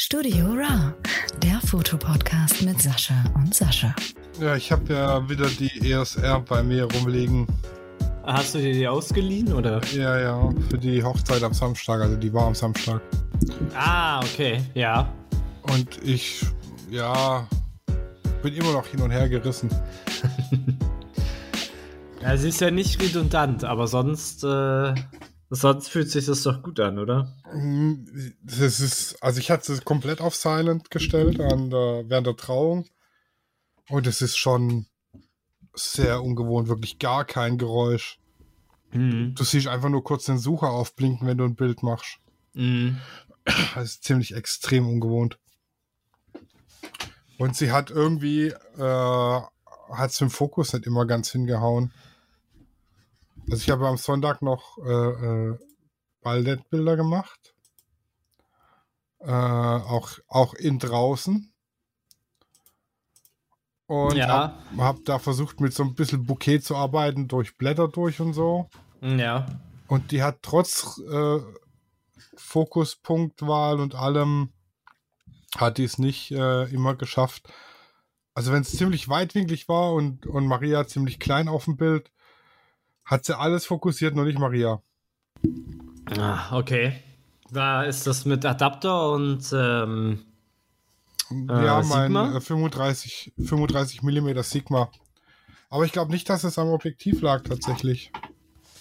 Studio Ra, der Fotopodcast mit Sascha und Sascha. Ja, ich habe ja wieder die ESR bei mir rumliegen. Hast du dir die ausgeliehen oder? Ja, ja, für die Hochzeit am Samstag, also die war am Samstag. Ah, okay, ja. Und ich, ja, bin immer noch hin und her gerissen. ja, sie ist ja nicht redundant, aber sonst, äh, sonst fühlt sich das doch gut an, oder? Das ist, also ich hatte es komplett auf Silent gestellt an der, während der Trauung. Und es ist schon sehr ungewohnt, wirklich gar kein Geräusch. Mhm. Du siehst einfach nur kurz den Sucher aufblinken, wenn du ein Bild machst. Mhm. Das ist ziemlich extrem ungewohnt. Und sie hat irgendwie, äh, hat es im Fokus nicht immer ganz hingehauen. Also ich habe am Sonntag noch äh, äh, Ballettbilder gemacht. Äh, auch, auch in draußen. Und ja. habe hab da versucht, mit so ein bisschen Bouquet zu arbeiten, durch Blätter durch und so. Ja. Und die hat trotz äh, Fokuspunktwahl und allem, hat die es nicht äh, immer geschafft. Also wenn es ziemlich weitwinklig war und, und Maria ziemlich klein auf dem Bild, hat sie alles fokussiert, nur nicht Maria. Ah, okay. Da ist das mit Adapter und ähm, ja, äh, mein 35, 35 mm Sigma. Aber ich glaube nicht, dass es am Objektiv lag tatsächlich.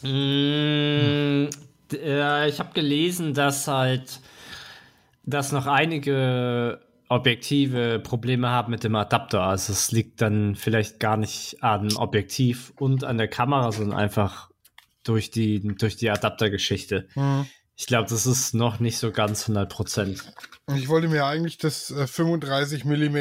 Mm, äh, ich habe gelesen, dass halt, dass noch einige Objektive Probleme haben mit dem Adapter. Also es liegt dann vielleicht gar nicht an Objektiv und an der Kamera, sondern einfach durch die, durch die Adaptergeschichte. Mhm. Ich glaube, das ist noch nicht so ganz 100 Prozent. Ich wollte mir eigentlich das äh, 35 mm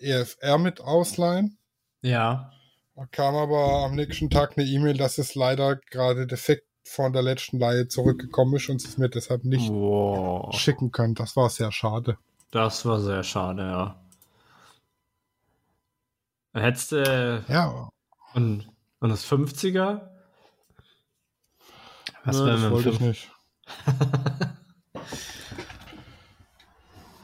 EFR mit ausleihen. Ja. Da kam aber am nächsten Tag eine E-Mail, dass es leider gerade defekt von der letzten Leihe zurückgekommen ist und es mir deshalb nicht wow. schicken können. Das war sehr schade. Das war sehr schade, ja. Hättest du. Äh, ja. Und, und das 50er? Was ja, das wollte ich nicht.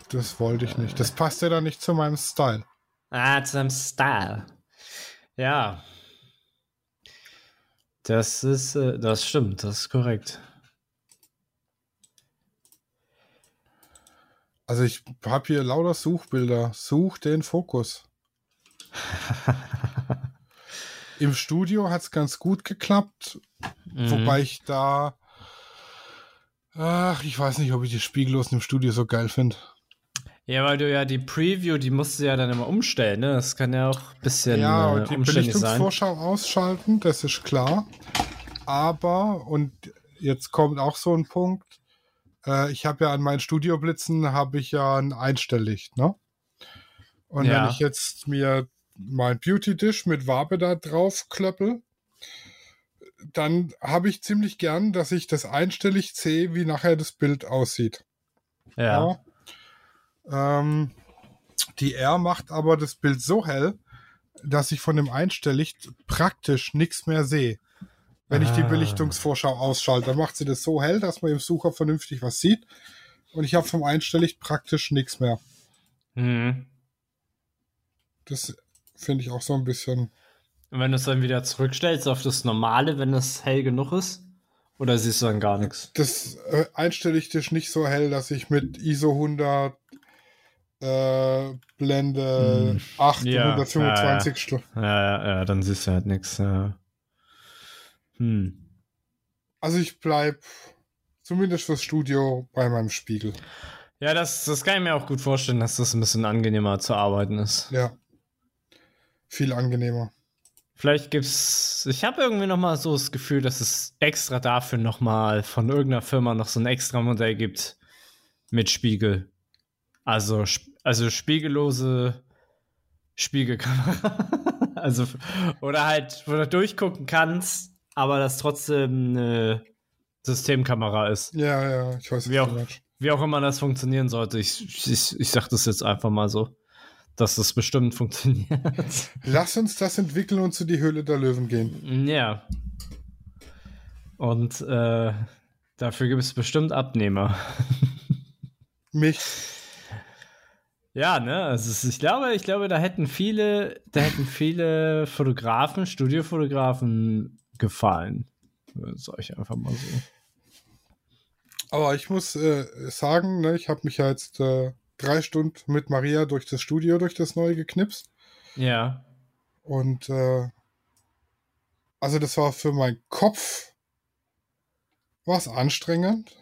das wollte ich nicht. Das passt ja dann nicht zu meinem Style. Ah, zu deinem Style. Ja. Das ist, äh, das stimmt, das ist korrekt. Also ich habe hier lauter Suchbilder. Such den Fokus. Im Studio hat es ganz gut geklappt, mhm. wobei ich da Ach, ich weiß nicht, ob ich die Spiegellosen im Studio so geil finde. Ja, weil du ja die Preview, die musst du ja dann immer umstellen, ne? Das kann ja auch ein bisschen Ja, und äh, die Belichtungsvorschau ausschalten, das ist klar. Aber, und jetzt kommt auch so ein Punkt, äh, ich habe ja an meinen Studioblitzen, habe ich ja ein Einstelllicht, ne? Und ja. wenn ich jetzt mir mein Beauty Dish mit Wabe da drauf klöppel, dann habe ich ziemlich gern, dass ich das einstellig sehe, wie nachher das Bild aussieht. Ja. ja. Ähm, die R macht aber das Bild so hell, dass ich von dem Einstelllicht praktisch nichts mehr sehe. Wenn ah. ich die ah. Belichtungsvorschau ausschalte, dann macht sie das so hell, dass man im Sucher vernünftig was sieht. Und ich habe vom Einstelllicht praktisch nichts mehr. Mhm. Das finde ich auch so ein bisschen. Und wenn du es dann wieder zurückstellst auf das Normale, wenn es hell genug ist? Oder siehst du dann gar nichts? Das äh, einstelle ich dich nicht so hell, dass ich mit ISO 100 äh, Blende hm. 8 ja, 125 ja. Ja, ja, ja, dann siehst du halt nichts. Ja. Hm. Also ich bleib zumindest fürs Studio bei meinem Spiegel. Ja, das, das kann ich mir auch gut vorstellen, dass das ein bisschen angenehmer zu arbeiten ist. Ja. Viel angenehmer. Vielleicht gibt's. Ich habe irgendwie noch mal so das Gefühl, dass es extra dafür noch mal von irgendeiner Firma noch so ein extra Modell gibt mit Spiegel. Also also spiegellose Spiegelkamera. also oder halt, wo du durchgucken kannst, aber das trotzdem eine Systemkamera ist. Ja, ja, ich weiß wie auch, wie auch immer das funktionieren sollte. Ich, ich, ich sag das jetzt einfach mal so dass das bestimmt funktioniert. Lass uns das entwickeln und zu die Höhle der Löwen gehen. Ja. Und äh, dafür gibt es bestimmt Abnehmer. Mich. Ja, ne, also ich glaube, ich glaube, da hätten viele, da hätten viele Fotografen, Studiofotografen gefallen. Sag ich einfach mal so. Aber ich muss äh, sagen, ne, ich habe mich ja jetzt äh, drei Stunden mit Maria durch das Studio, durch das neue geknipst. Ja. Und äh, also das war für meinen Kopf was anstrengend.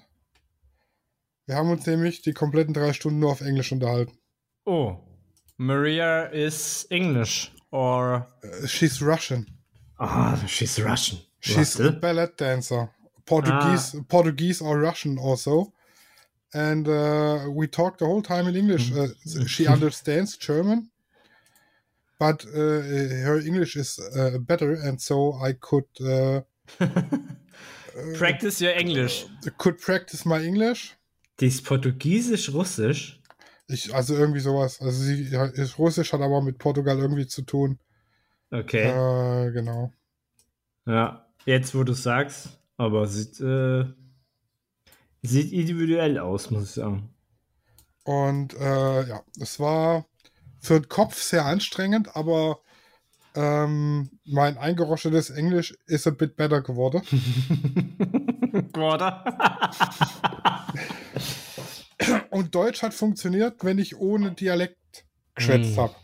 Wir haben uns nämlich die kompletten drei Stunden nur auf Englisch unterhalten. Oh, Maria is English or Uh, she's Russian. Ah, she's Russian. She's a ballet dancer. Portuguese, Portuguese or Russian also. And uh, we talked the whole time in English. Uh, she understands German, but uh, her English is uh, better, and so I could uh, Practice your English. could practice my English. Die ist Portugiesisch-Russisch. Ich, also irgendwie sowas. Also sie ist Russisch, hat aber mit Portugal irgendwie zu tun. Okay. Äh, genau. Ja, jetzt wo du sagst, aber sieht, äh, sieht individuell aus, muss ich sagen. Und äh, ja, es war für den Kopf sehr anstrengend, aber ähm, mein eingeroschetes Englisch ist a bit better geworden. Oder? Und Deutsch hat funktioniert, wenn ich ohne Dialekt geschwätzt Mm. habe.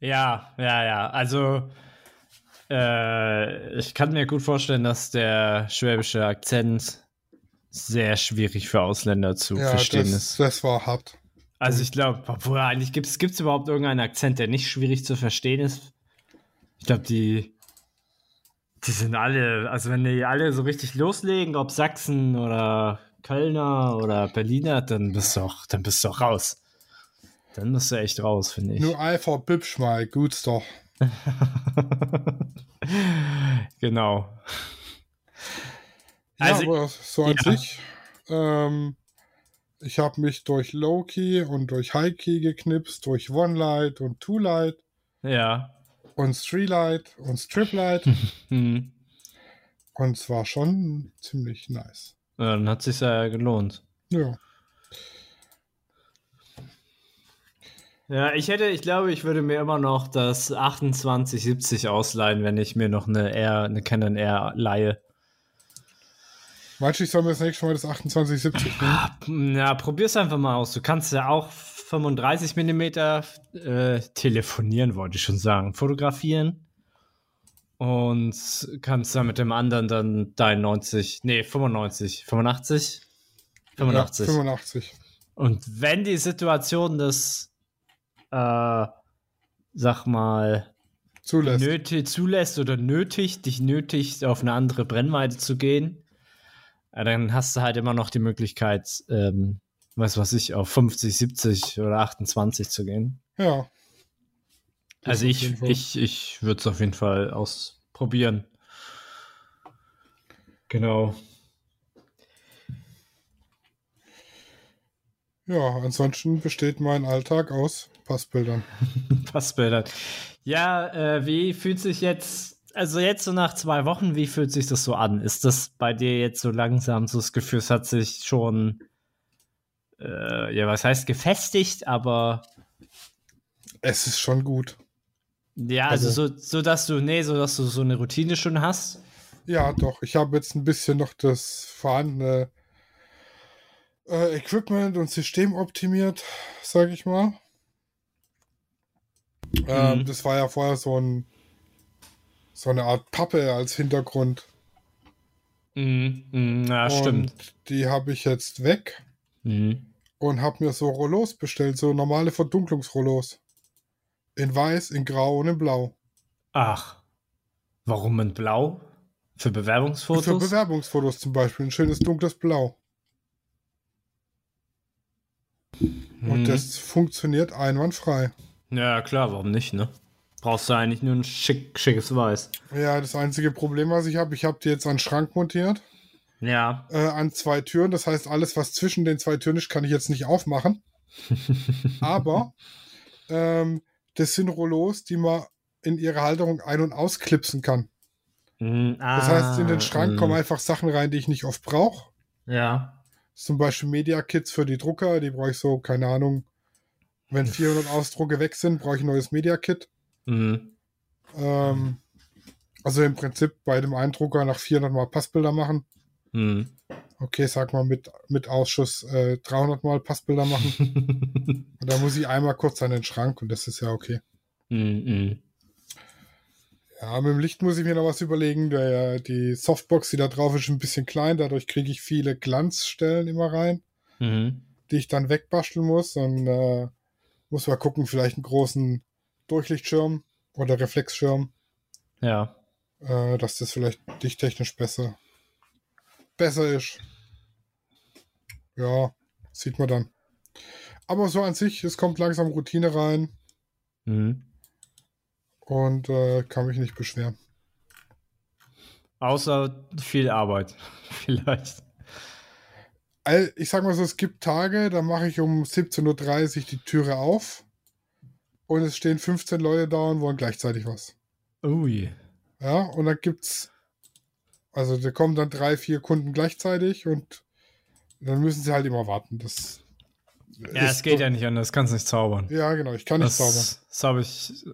ja, ja, ja. Also, äh, ich kann mir gut vorstellen, dass der schwäbische Akzent sehr schwierig für Ausländer zu Ja, verstehen das, ist. das war hart. Also ich glaube, obwohl eigentlich gibt es überhaupt irgendeinen Akzent, der nicht schwierig zu verstehen ist. Ich glaube, die, die sind alle, also wenn die alle so richtig loslegen, ob Sachsen oder Kölner oder Berliner, dann bist du auch, dann bist du auch raus. Dann bist du echt raus, finde ich. Nur einfach bübsch mal, gut's doch. genau. Ja, Also, aber so an ja. sich. Ähm, ich habe mich durch Low-Key und durch High-Key geknipst, durch One-Light und Two-Light ja. und Three-Light und Strip-Light. Hm. und es war schon ziemlich nice. Ja, Dann hat sich ja gelohnt. Ja. Ja, ich hätte, ich glaube, ich würde mir immer noch das 2870 ausleihen, wenn ich mir noch eine R, eine Canon R leihe. Meinst du, ich soll mir das nächste Mal das 2870 nehmen? Ja, probier's einfach mal aus. Du kannst ja auch 35 mm äh, telefonieren, wollte ich schon sagen, fotografieren. Und kannst dann mit dem anderen dann dein 90, nee, 95, 85? 85. Ja, 85. Und wenn die Situation das, äh, sag mal, Zulässt. nötig zulässt oder nötig, dich nötigt, auf eine andere Brennweite zu gehen, ja, dann hast du halt immer noch die Möglichkeit, ähm, was weiß ich, auf 50, 70 oder 28 zu gehen. Ja. Das also ich, ich, ich würde es auf jeden Fall ausprobieren. Genau. Ja, ansonsten besteht mein Alltag aus Passbildern. Passbilder. Ja, äh, wie fühlt sich jetzt, also jetzt so nach zwei Wochen, wie fühlt sich das so an? Ist das bei dir jetzt so langsam so das Gefühl, es hat sich schon, äh, ja, was heißt gefestigt, aber Es ist schon gut. ja, also, Also- so, so, dass du, nee, so, dass du so eine Routine schon hast. Ja, doch. Ich habe jetzt ein bisschen noch das vorhandene äh, Equipment und System optimiert, sage ich mal. Ähm, Mhm. das war ja vorher so ein so eine Art Pappe als Hintergrund. Mhm, mhm, ja, und stimmt. die habe ich jetzt weg Mhm. und habe mir so Rollos bestellt, so normale Verdunklungsrollos. In weiß, in grau und in blau. Ach, warum in Blau? Für Bewerbungsfotos? Für Bewerbungsfotos zum Beispiel. Ein schönes dunkles Blau. Und Mhm. das funktioniert einwandfrei. Ja, klar, warum nicht, ne? Brauchst du eigentlich nur ein schick, schickes Weiß. Ja, das einzige Problem, was ich habe, ich habe die jetzt an den Schrank montiert, Ja. äh, an zwei Türen. Das heißt, alles, was zwischen den zwei Türen ist, kann ich jetzt nicht aufmachen. Aber ähm, das sind Rollos, die man in ihre Halterung ein- und ausklipsen kann. Mhm, Das heißt, in den ah, Schrank mhm. kommen einfach Sachen rein, die ich nicht oft brauche. Ja. Zum Beispiel Media Kits für die Drucker, die brauche ich so, keine Ahnung, Wenn 400 Ausdrucke weg sind, brauche ich ein neues Media-Kit. Mhm. Ähm, also im Prinzip bei dem Eindrucker nach 400 Mal Passbilder machen. Mhm. Okay, sag mal mit, mit Ausschuss äh, 300 Mal Passbilder machen. und da muss ich einmal kurz an den Schrank und das ist ja okay. mhm. Ja, mit dem Licht muss ich mir noch was überlegen. Der, die Softbox, die da drauf ist, ist ein bisschen klein. Dadurch kriege ich viele Glanzstellen immer rein, Mhm. die ich dann wegbasteln muss. Und äh, muss mal gucken, vielleicht einen großen Durchlichtschirm oder Reflexschirm, Ja. äh, dass das vielleicht dichttechnisch besser, besser ist. Ja, sieht man dann. Aber so an sich, es kommt langsam Routine rein Mhm. und äh, kann mich nicht beschweren. Außer viel Arbeit. Vielleicht. Ich sag mal so, es gibt Tage, da mache ich um 17.30 Uhr die Türe auf und es stehen 15 Leute da und wollen gleichzeitig was. Ui. Ja, und dann gibt's, also da kommen dann drei, vier Kunden gleichzeitig und dann müssen sie halt immer warten. Das Ja, es geht ja nicht anders. Kannst nicht zaubern. Ja, genau, ich kann nicht zaubern. Das, das habe ich.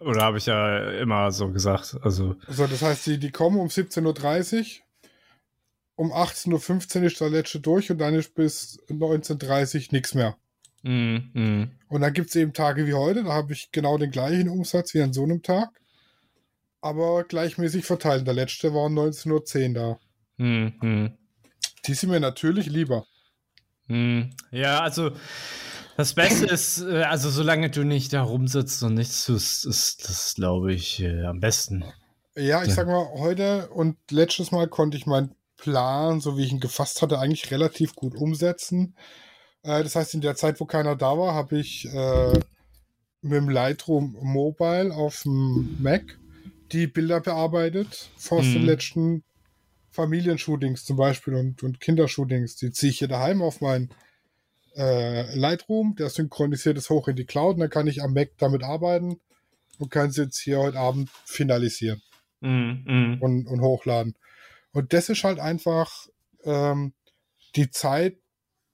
Oder habe ich ja immer so gesagt. Also. So, das heißt, die, die kommen um 17.30 Uhr, um 18.15 Uhr ist der letzte durch und dann ist bis 19.30 Uhr nichts mehr. Mm, mm, Und dann gibt es eben Tage wie heute, da habe ich genau den gleichen Umsatz wie an so einem Tag, aber gleichmäßig verteilt. Der letzte war um 19.10 Uhr da. mm, Die sind mir natürlich lieber. mm. Ja, also. Das Beste ist, äh, also solange du nicht da rumsitzt und nichts tust, ist das, glaube ich, äh, am besten. Ja, ich Ja. sag mal, heute und letztes Mal konnte ich meinen Plan, so wie ich ihn gefasst hatte, eigentlich relativ gut umsetzen. Äh, das heißt, in der Zeit, wo keiner da war, habe ich äh, mit dem Lightroom Mobile auf dem Mac die Bilder bearbeitet aus Mhm. den letzten Familienshootings zum Beispiel und, und Kindershootings. Die ziehe ich hier daheim auf mein äh, Lightroom, der synchronisiert es hoch in die Cloud und dann kann ich am Mac damit arbeiten und kann sie jetzt hier heute Abend finalisieren Mm, mm. und, und hochladen. Und das ist halt einfach ähm, die Zeit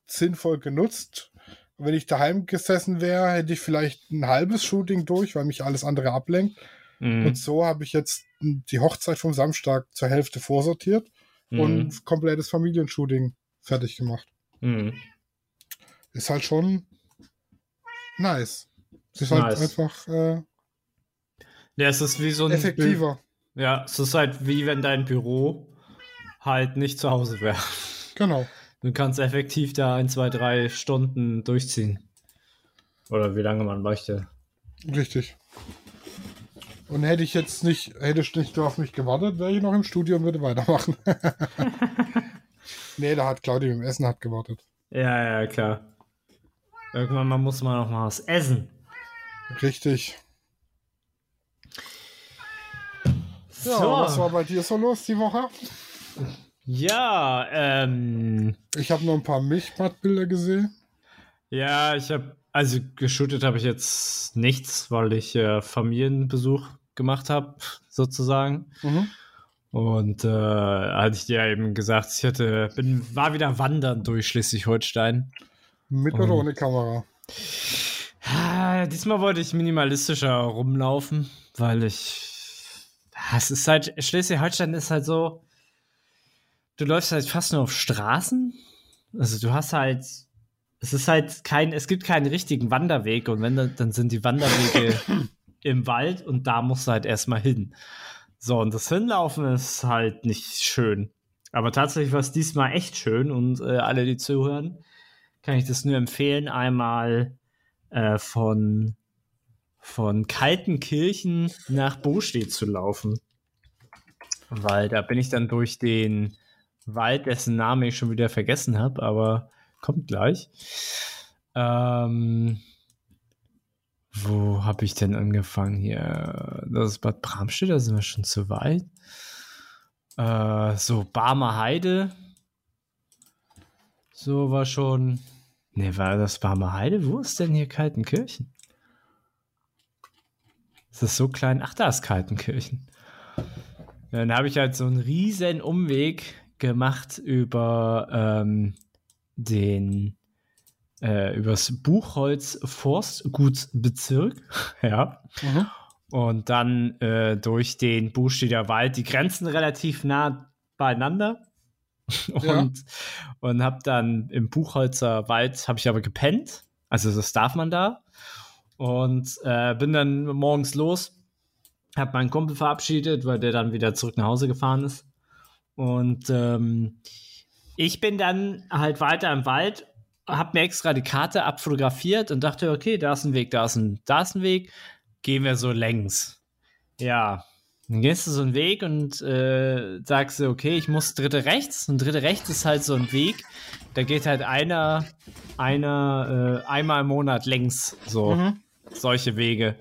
sinnvoll genutzt. Wenn ich daheim gesessen wäre, hätte ich vielleicht ein halbes Shooting durch, weil mich alles andere ablenkt. Mm, Und so habe ich jetzt die Hochzeit vom Samstag zur Hälfte vorsortiert mm, und komplettes Familienshooting fertig gemacht. mm. Ist halt schon nice. Es ist halt Nice. einfach äh, Ja, es ist wie so ein. effektiver. Ja, es ist halt wie wenn dein Büro halt nicht zu Hause wäre. Genau. Du kannst effektiv da ein, zwei, drei Stunden durchziehen. Oder wie lange man möchte. Richtig. Und hätte ich jetzt nicht, hätte ich nicht auf mich gewartet, wäre ich noch im Studio und würde weitermachen. nee, da hat Claudia im Essen hat gewartet. Ja, ja, klar. Irgendwann mal muss man noch mal was essen. Richtig. Ja, So. was war bei dir so los die Woche? Ja, ähm. Ich habe noch ein paar Milchbadbilder gesehen. Ja, ich habe, also geshootet habe ich jetzt nichts, weil ich äh, Familienbesuch gemacht habe, sozusagen. Mhm. Und äh, hatte ich dir eben gesagt, ich hatte, bin, war wieder wandern durch Schleswig-Holstein. Mit oder ohne Kamera? Ah, Diesmal wollte ich minimalistischer rumlaufen, weil ich. Ah, Es ist halt, Schleswig-Holstein ist halt so. Du läufst halt fast nur auf Straßen. Also du hast halt. Es ist halt kein, es gibt keinen richtigen Wanderweg und wenn, dann dann sind die Wanderwege im Wald und da musst du halt erstmal hin. So, und das Hinlaufen ist halt nicht schön. Aber tatsächlich war es diesmal echt schön und äh, alle, die zuhören, kann ich das nur empfehlen, einmal äh, von, von Kaltenkirchen nach Bostedt zu laufen. Weil da bin ich dann durch den Wald, dessen Namen ich schon wieder vergessen habe, aber kommt gleich. Ähm, wo habe ich denn angefangen hier? Das ist Bad Bramstedt, da sind wir schon zu weit. Äh, so, Barmer Heide. So war schon. Ne, war das Barmer Heide? Wo ist denn hier Kaltenkirchen? Ist das so klein? Ach, da ist Kaltenkirchen. Dann habe ich halt so einen riesen Umweg gemacht über ähm, den äh, übers Buchholz Forstgutsbezirk, ja. Mhm. Und dann äh, durch den Buchstädter Wald, die Grenzen relativ nah beieinander. und, ja. und habe dann im Buchholzer Wald, habe ich aber gepennt. Also das darf man da. Und äh, bin dann morgens los, habe meinen Kumpel verabschiedet, weil der dann wieder zurück nach Hause gefahren ist. Und ähm, ich bin dann halt weiter im Wald, habe mir extra die Karte abfotografiert und dachte, okay, da ist ein Weg, da ist ein, da ist ein Weg, gehen wir so längs. Ja, dann gehst du so einen Weg und äh, sagst du, okay, ich muss dritte rechts. Und dritte rechts ist halt so ein Weg, da geht halt einer, einer äh, einmal im Monat längs. So, mhm. solche Wege.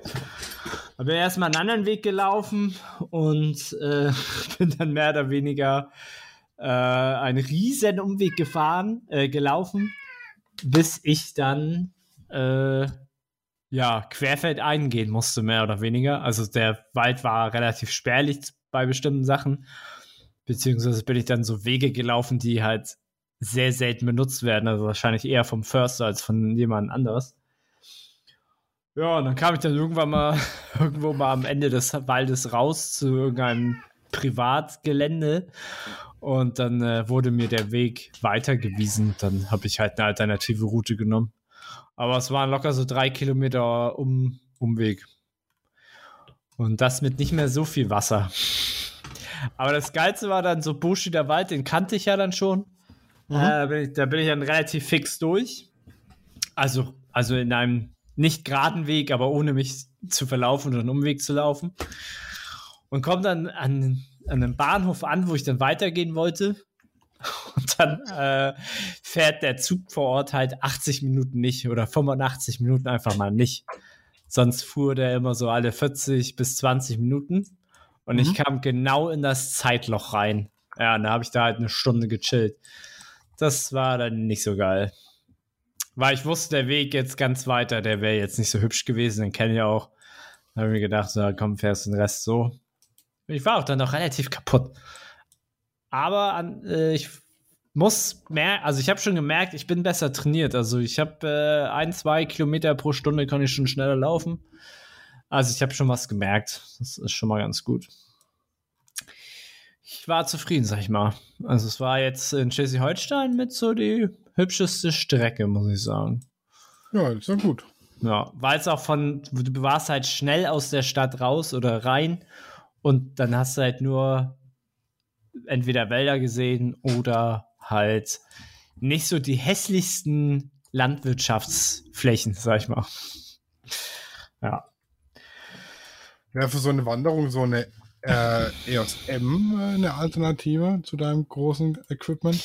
Da bin erstmal einen anderen Weg gelaufen und äh, bin dann mehr oder weniger äh, einen riesen Umweg gefahren, äh, gelaufen, bis ich dann äh, ja, querfeld eingehen musste, mehr oder weniger. Also der Wald war relativ spärlich bei bestimmten Sachen. Beziehungsweise bin ich dann so Wege gelaufen, die halt sehr selten benutzt werden. Also wahrscheinlich eher vom Förster als von jemand anderes. Ja, und dann kam ich dann irgendwann mal irgendwo mal am Ende des Waldes raus zu irgendeinem Privatgelände und dann äh, wurde mir der Weg weitergewiesen. Dann habe ich halt eine alternative Route genommen. Aber es waren locker so drei Kilometer um, Umweg. Und das mit nicht mehr so viel Wasser. Aber das Geilste war dann so Bushi der Wald, den kannte ich ja dann schon. Mhm. Äh, bin ich, da bin ich dann relativ fix durch. Also, also in einem nicht geraden Weg, aber ohne mich zu verlaufen oder einen Umweg zu laufen. Und komme dann an, an einem Bahnhof an, wo ich dann weitergehen wollte. Und dann äh, fährt der Zug vor Ort halt 80 Minuten nicht oder 85 Minuten einfach mal nicht. Sonst fuhr der immer so alle 40 bis 20 Minuten. Und mhm. ich kam genau in das Zeitloch rein. Ja, und da habe ich da halt eine Stunde gechillt. Das war dann nicht so geil. Weil ich wusste, der Weg jetzt ganz weiter, der wäre jetzt nicht so hübsch gewesen, den kenne ich auch. Da habe ich mir gedacht, so, komm, fährst den Rest so. Ich war auch dann noch relativ kaputt. Aber an, äh, ich muss mehr, also ich habe schon gemerkt, ich bin besser trainiert. Also ich habe äh, ein, zwei Kilometer pro Stunde kann ich schon schneller laufen. Also ich habe schon was gemerkt. Das ist schon mal ganz gut. Ich war zufrieden, sag ich mal. Also es war jetzt in Schleswig-Holstein mit so die hübscheste Strecke, muss ich sagen. Ja, ist ja gut. Ja, weil es auch von, du warst halt schnell aus der Stadt raus oder rein und dann hast du halt nur entweder Wälder gesehen oder halt nicht so die hässlichsten Landwirtschaftsflächen, sag ich mal. Ja. Wäre für so eine Wanderung so eine äh, EOS M äh, eine Alternative zu deinem großen Equipment?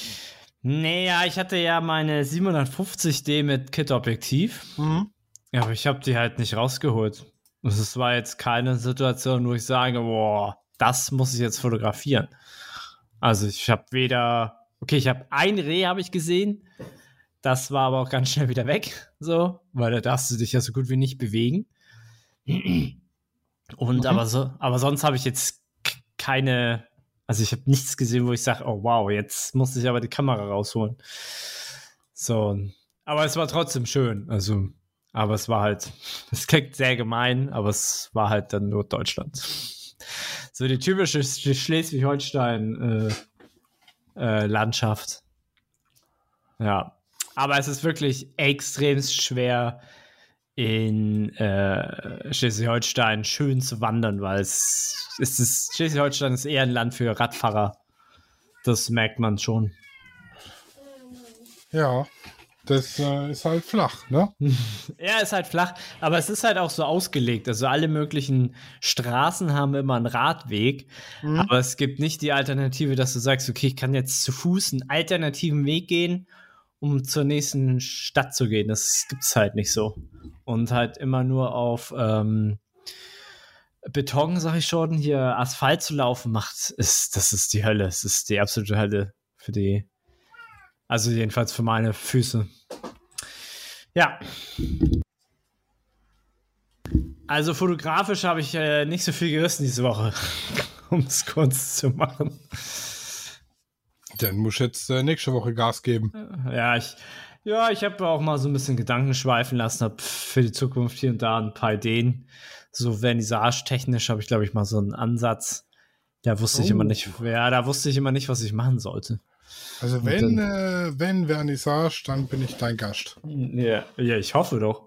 Naja, ich hatte ja meine 750D mit Kit-Objektiv. Mhm. Aber ich habe die halt nicht rausgeholt. Es war jetzt keine Situation, wo ich sage, boah, das muss ich jetzt fotografieren. Also ich habe weder, okay, ich habe ein Reh habe ich gesehen, das war aber auch ganz schnell wieder weg, so, weil da darfst du dich ja so gut wie nicht bewegen. Und okay. aber so, aber sonst habe ich jetzt keine, also ich habe nichts gesehen, wo ich sage, oh wow, jetzt muss ich aber die Kamera rausholen. So, aber es war trotzdem schön, also, aber es war halt, es klingt sehr gemein, aber es war halt dann nur Deutschland so die typische Schleswig-Holstein-Landschaft. Äh, äh, ja. Aber es ist wirklich extrem schwer, in äh, Schleswig-Holstein schön zu wandern, weil es, es ist, Schleswig-Holstein ist eher ein Land für Radfahrer. Das merkt man schon. Ja. Das äh, ist halt flach, ne? ja, ist halt flach, aber es ist halt auch so ausgelegt. Also alle möglichen Straßen haben immer einen Radweg, mhm. aber es gibt nicht die Alternative, dass du sagst, okay, ich kann jetzt zu Fuß einen alternativen Weg gehen, um zur nächsten Stadt zu gehen. Das gibt es halt nicht so. Und halt immer nur auf ähm, Beton, sag ich schon, hier Asphalt zu laufen macht, ist, das ist die Hölle. Es ist die absolute Hölle für die also jedenfalls für meine Füße. Ja. Also fotografisch habe ich äh, nicht so viel gerissen diese Woche, um es kurz zu machen. Dann muss ich jetzt äh, nächste Woche Gas geben. Ja, ich, Ja, ich habe auch mal so ein bisschen Gedanken schweifen lassen, habe für die Zukunft hier und da ein paar Ideen. So vernissage-technisch habe ich, glaube ich, mal so einen Ansatz. Da wusste oh. ich immer oh. nicht, ja, da wusste ich immer nicht, was ich machen sollte. Also wenn, dann, äh, wenn Vernissage, dann bin ich dein Gast. Ja, ja, ich hoffe doch.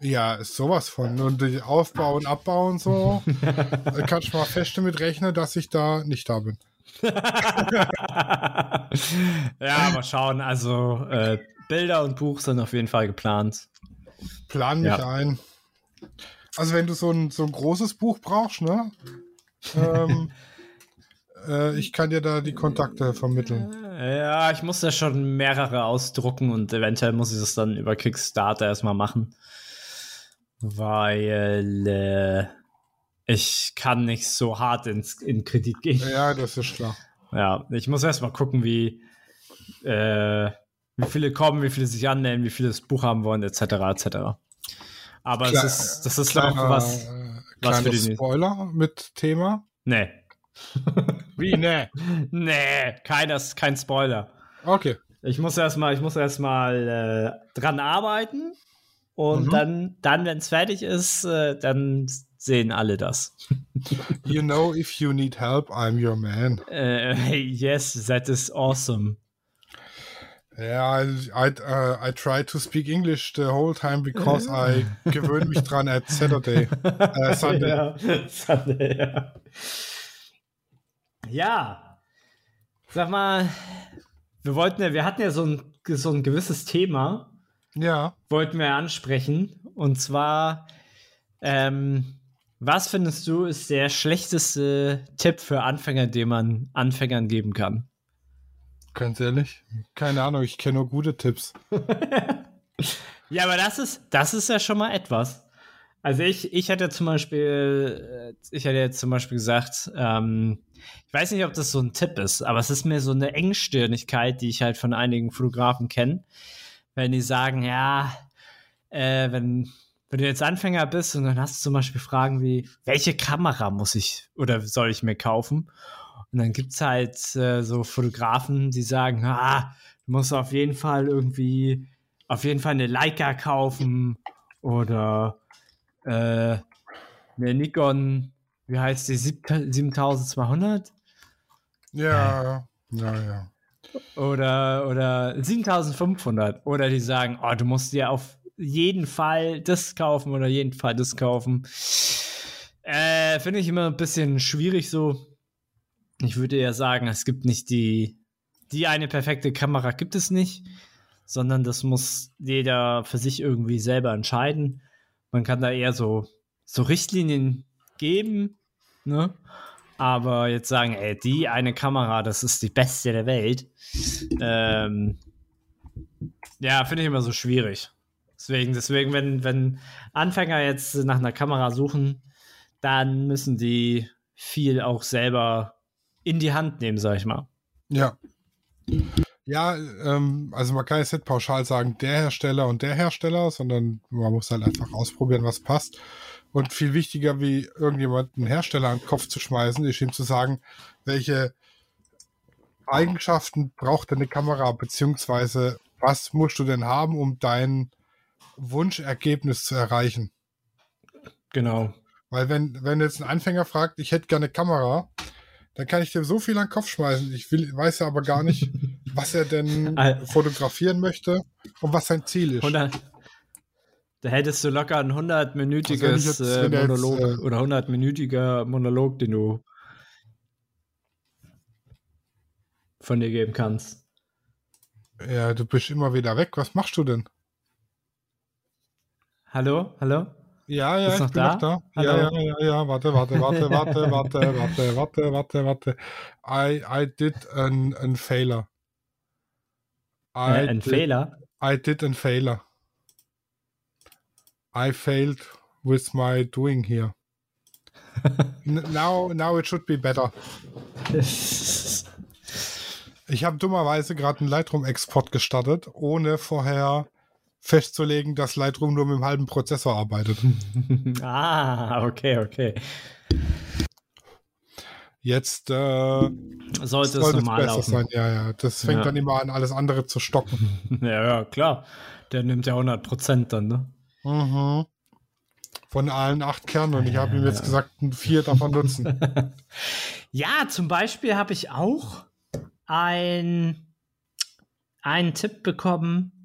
Ja, ist sowas von. Und die Aufbau und Abbau und so. kannst du mal fest damit rechnen, dass ich da nicht da bin. ja, mal schauen. Also äh, Bilder und Buch sind auf jeden Fall geplant. Plan mich ja. ein. Also wenn du so ein, so ein großes Buch brauchst, ne? ähm, äh, ich kann dir da die Kontakte vermitteln. Ja, ich muss ja schon mehrere ausdrucken und eventuell muss ich das dann über Kickstarter erstmal machen. Weil äh, ich kann nicht so hart ins, in Kredit gehen. Ja, das ist klar. Ja, ich muss erstmal gucken, wie, äh, wie viele kommen, wie viele sich anmelden, wie viele das Buch haben wollen, etc. etc. Aber Klar, es ist, das ist kleiner, noch was, was für die Spoiler mit Thema? Nee. Wie, nee? nee, keiner, kein Spoiler. Okay. Ich muss erstmal, ich muss erstmal äh, dran arbeiten und mhm. dann, dann wenn es fertig ist, äh, dann sehen alle das. you know, if you need help, I'm your man. Uh, yes, that is awesome. Ja, I, I, uh, I try to speak English the whole time because I gewöhne mich dran at Saturday. Uh, Sunday. Ja, Sunday, ja. ja. Sag mal, wir wollten ja, wir hatten ja so ein, so ein gewisses Thema. Ja. Wollten wir ansprechen. Und zwar, ähm, was findest du ist der schlechteste Tipp für Anfänger, den man Anfängern geben kann? Ganz ehrlich, keine Ahnung, ich kenne nur gute Tipps. ja, aber das ist, das ist ja schon mal etwas. Also ich, ich hätte zum Beispiel, äh, ich hätte jetzt zum Beispiel gesagt, ähm, ich weiß nicht, ob das so ein Tipp ist, aber es ist mir so eine Engstirnigkeit, die ich halt von einigen Fotografen kenne, wenn die sagen, ja, äh, wenn wenn du jetzt Anfänger bist und dann hast du zum Beispiel Fragen wie, welche Kamera muss ich oder soll ich mir kaufen? Und dann gibt es halt äh, so Fotografen, die sagen, ah, du musst auf jeden Fall irgendwie, auf jeden Fall eine Leica kaufen oder äh, eine Nikon, wie heißt die, 7200? Ja, ja, ja. Oder, oder 7500. Oder die sagen, oh, du musst dir auf jeden Fall das kaufen oder jeden Fall das kaufen. Äh, Finde ich immer ein bisschen schwierig so. Ich würde ja sagen, es gibt nicht die, die eine perfekte Kamera gibt es nicht, sondern das muss jeder für sich irgendwie selber entscheiden. Man kann da eher so, so Richtlinien geben, ne? Aber jetzt sagen, ey, die eine Kamera, das ist die beste der Welt. Ähm, ja, finde ich immer so schwierig. Deswegen, deswegen, wenn, wenn Anfänger jetzt nach einer Kamera suchen, dann müssen die viel auch selber in die Hand nehmen, sag ich mal. Ja. Ja, ähm, also man kann jetzt nicht pauschal sagen, der Hersteller und der Hersteller, sondern man muss halt einfach ausprobieren, was passt. Und viel wichtiger, wie irgendjemand einen Hersteller an den Kopf zu schmeißen, ist ihm zu sagen, welche Eigenschaften braucht eine Kamera, beziehungsweise was musst du denn haben, um dein Wunschergebnis zu erreichen. Genau. Weil wenn, wenn jetzt ein Anfänger fragt, ich hätte gerne Kamera, dann kann ich dem so viel an den Kopf schmeißen. Ich will, weiß ja aber gar nicht, was er denn fotografieren möchte und was sein Ziel ist. 100, da hättest du locker ein 100-minütiges also äh, Monolog jetzt, äh, oder 100-minütiger Monolog, den du von dir geben kannst. Ja, du bist immer wieder weg. Was machst du denn? Hallo? Hallo? Ja, ja, ich bin da? noch da. Hallo? Ja, ja, ja, ja, warte, warte, warte, warte, warte, warte, warte, warte, warte. I, I did an, an failure. I äh, ein did, Fehler? I did an failure. I failed with my doing here. now, now it should be better. Ich habe dummerweise gerade einen Lightroom-Export gestartet, ohne vorher festzulegen, dass Lightroom nur mit einem halben Prozessor arbeitet. ah, okay, okay. Jetzt äh, sollte, es normal besser laufen. sein. Ja, ja. Das fängt ja. dann immer an, alles andere zu stocken. ja, ja, klar. Der nimmt ja 100 Prozent dann, ne? Mhm. Von allen acht Kernen und ich habe ihm jetzt gesagt, vier davon nutzen. ja, zum Beispiel habe ich auch ein, einen Tipp bekommen.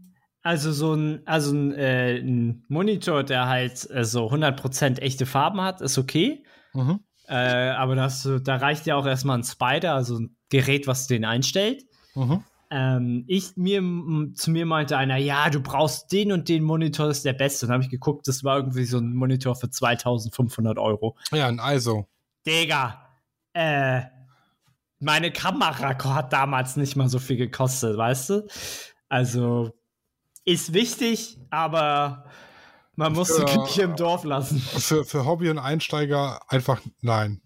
Also so ein, also ein, äh, ein Monitor, der halt äh, so 100% echte Farben hat, ist okay. Mhm. Äh, aber das, da reicht ja auch erstmal ein Spider, also ein Gerät, was den einstellt. Mhm. Ähm, ich mir zu mir meinte einer, ja, du brauchst den und den Monitor, das ist der beste. Und dann habe ich geguckt, das war irgendwie so ein Monitor für 2500 Euro. Ja, ein ISO. Digga, äh, meine Kamera hat damals nicht mal so viel gekostet, weißt du? Also ist wichtig, aber man muss für, die Kirche im Dorf lassen. Für, für Hobby und Einsteiger einfach nein.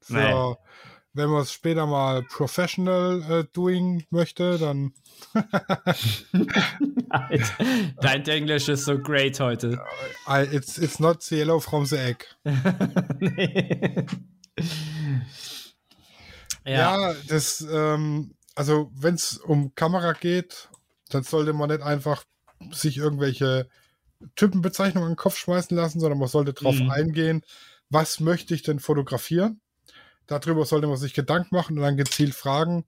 Für, nein. Wenn man es später mal professional äh, doing möchte, dann. Dein Englisch ist so great heute. I, it's, it's not the yellow from the egg. nee. ja. ja, das, ähm, also wenn es um Kamera geht, dann sollte man nicht einfach sich irgendwelche Typenbezeichnungen in den Kopf schmeißen lassen, sondern man sollte darauf mhm. eingehen, was möchte ich denn fotografieren? Darüber sollte man sich Gedanken machen und dann gezielt fragen,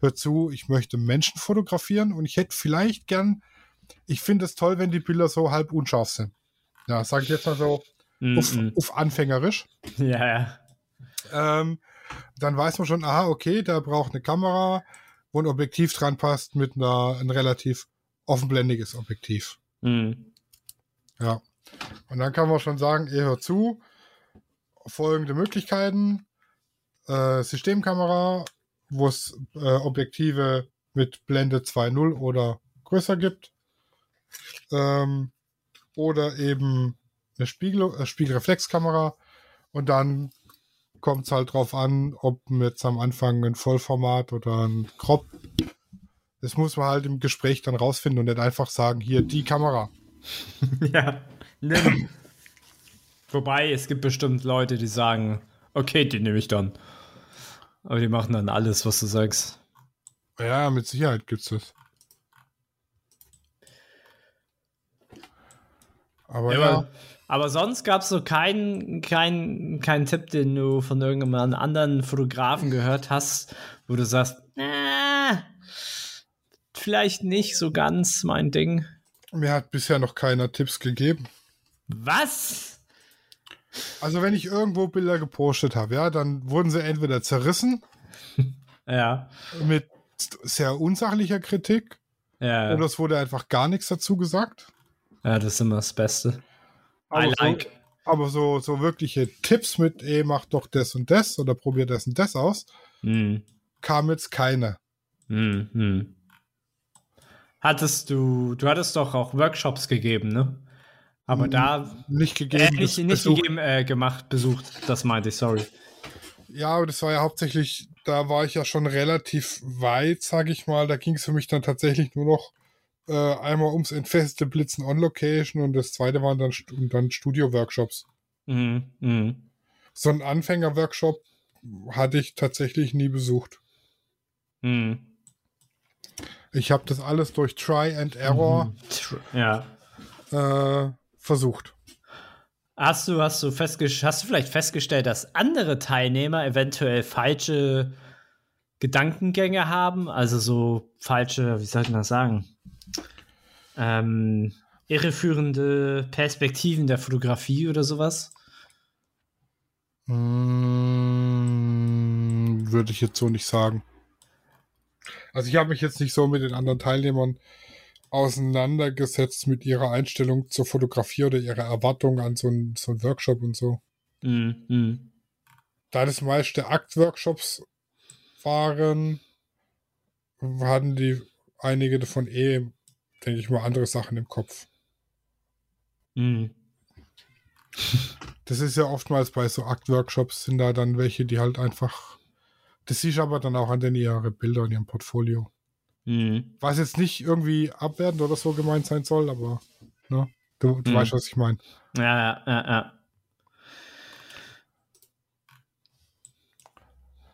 hör zu, ich möchte Menschen fotografieren und ich hätte vielleicht gern, ich finde es toll, wenn die Bilder so halb unscharf sind. Ja, sage ich jetzt mal so mm auf, auf, anfängerisch. Ja, ja. Ähm, dann weiß man schon, aha, okay, der braucht eine Kamera, wo ein Objektiv dran passt mit einer, ein relativ offenblendiges Objektiv. Mhm. Ja. Und dann kann man schon sagen, ihr hört zu, folgende Möglichkeiten. Äh, Systemkamera, wo es äh, Objektive mit Blende 2.0 oder größer gibt. Ähm, oder eben eine Spiegel, äh, Spiegelreflexkamera. Und dann kommt es halt drauf an, ob jetzt am Anfang ein Vollformat oder ein Crop. Das muss man halt im Gespräch dann rausfinden und nicht einfach sagen, hier die Kamera. ja, nimm. Wobei, es gibt bestimmt Leute, die sagen, okay, die nehme ich dann. Aber die machen dann alles, was du sagst. Ja, mit Sicherheit gibt's das. Aber ja. ja. Aber sonst gab es so keinen kein, kein Tipp, den du von irgendeinem anderen Fotografen gehört hast, wo du sagst, äh, vielleicht nicht so ganz mein Ding. Mir hat bisher noch keiner Tipps gegeben. Was? Also wenn ich irgendwo Bilder gepostet habe, ja, dann wurden sie entweder zerrissen. ja. Mit sehr unsachlicher Kritik. Ja. Oder es wurde einfach gar nichts dazu gesagt. Ja, das ist immer das Beste. Aber like. So, aber so, so wirkliche Tipps mit, ey, mach doch das und das oder probier das und das aus, mm. kam jetzt keine. Mm, mm. Hattest du, du hattest doch auch Workshops gegeben, ne? Aber da. Nicht gegeben. Äh, nicht nicht gegeben, äh, gemacht, besucht, das meinte ich, sorry. Ja, aber das war ja hauptsächlich, da war ich ja schon relativ weit, sage ich mal. Da ging es für mich dann tatsächlich nur noch äh, einmal ums entfesselte Blitzen on Location und das zweite waren dann, dann Studio-Workshops. Mhm, mh. So einen Anfänger-Workshop hatte ich tatsächlich nie besucht. Mhm. Ich habe das alles durch Try and Error mhm. ja. äh, versucht. Hast du, hast, du hast du vielleicht festgestellt, dass andere Teilnehmer eventuell falsche Gedankengänge haben? Also so falsche, wie soll ich das sagen? Ähm, irreführende Perspektiven der Fotografie oder sowas? Hm, würde ich jetzt so nicht sagen. Also ich habe mich jetzt nicht so mit den anderen Teilnehmern auseinandergesetzt mit ihrer Einstellung zur Fotografie oder ihrer Erwartung an so einen so Workshop und so. Mm, mm. Da das meiste Akt-Workshops waren, hatten die einige davon eh denke ich mal, andere Sachen im Kopf. Mhm. Das ist ja oftmals bei so Akt-Workshops sind da dann welche, die halt einfach. Das siehst du aber dann auch an den ihre Bilder in ihrem Portfolio. Mhm. Was jetzt nicht irgendwie abwertend oder so gemeint sein soll, aber ne, du, du mhm. weißt, was ich meine. Ja, ja, ja, ja.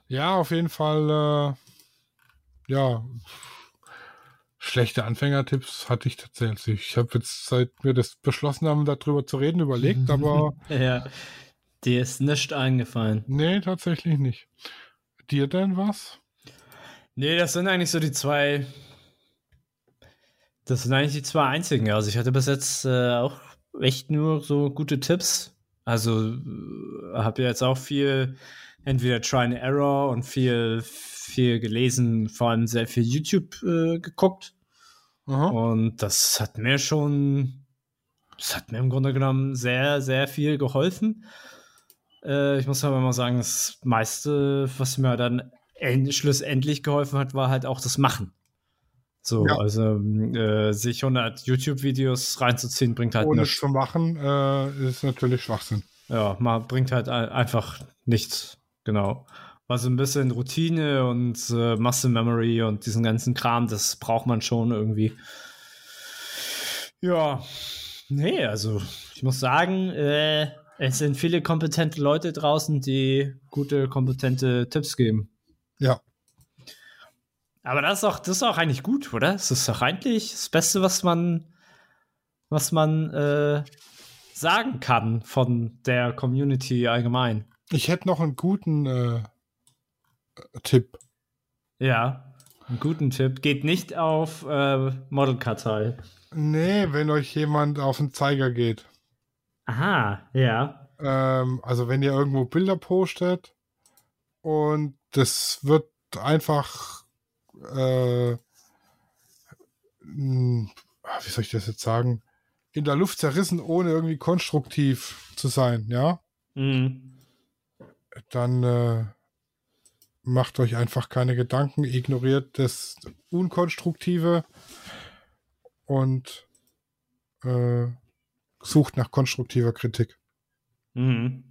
Ja, auf jeden Fall, äh, ja, schlechte Anfängertipps hatte ich tatsächlich. Ich habe jetzt, seit wir das beschlossen haben, darüber zu reden, überlegt, aber. ja, dir ist nichts eingefallen. Nee, tatsächlich nicht. Dir denn was? Nee, das sind eigentlich so die zwei. Das sind eigentlich die zwei einzigen. Also ich hatte bis jetzt äh, auch echt nur so gute Tipps. Also äh, habe ja jetzt auch viel entweder Try and Error und viel, viel gelesen, vor allem sehr viel YouTube äh, geguckt. Aha. Und das hat mir schon, das hat mir im Grunde genommen sehr, sehr viel geholfen. Äh, ich muss aber mal sagen, das meiste, was mir dann schlussendlich geholfen hat, war halt auch das Machen. So, ja. also äh, sich 100 YouTube-Videos reinzuziehen, bringt halt Ohne nichts. zu machen, äh, ist natürlich Schwachsinn. Ja, man bringt halt einfach nichts, genau. Also ein bisschen Routine und äh, Muscle Memory und diesen ganzen Kram, das braucht man schon irgendwie. Ja, nee, also ich muss sagen, äh, es sind viele kompetente Leute draußen, die gute, kompetente Tipps geben. Ja. Aber das ist auch, das ist auch eigentlich gut, oder? Das ist doch eigentlich das Beste, was man, was man äh, sagen kann von der Community allgemein. Ich hätte noch einen guten äh, Tipp. Ja, einen guten Tipp. Geht nicht auf äh, Modelkartei. Nee, wenn euch jemand auf den Zeiger geht. Aha, ja. Ähm, also wenn ihr irgendwo Bilder postet und das wird einfach äh, hm, wie soll ich das jetzt sagen? In der Luft zerrissen, ohne irgendwie konstruktiv zu sein, ja? Mhm. Dann äh, macht euch einfach keine Gedanken, ignoriert das Unkonstruktive und äh, sucht nach konstruktiver Kritik. Mhm.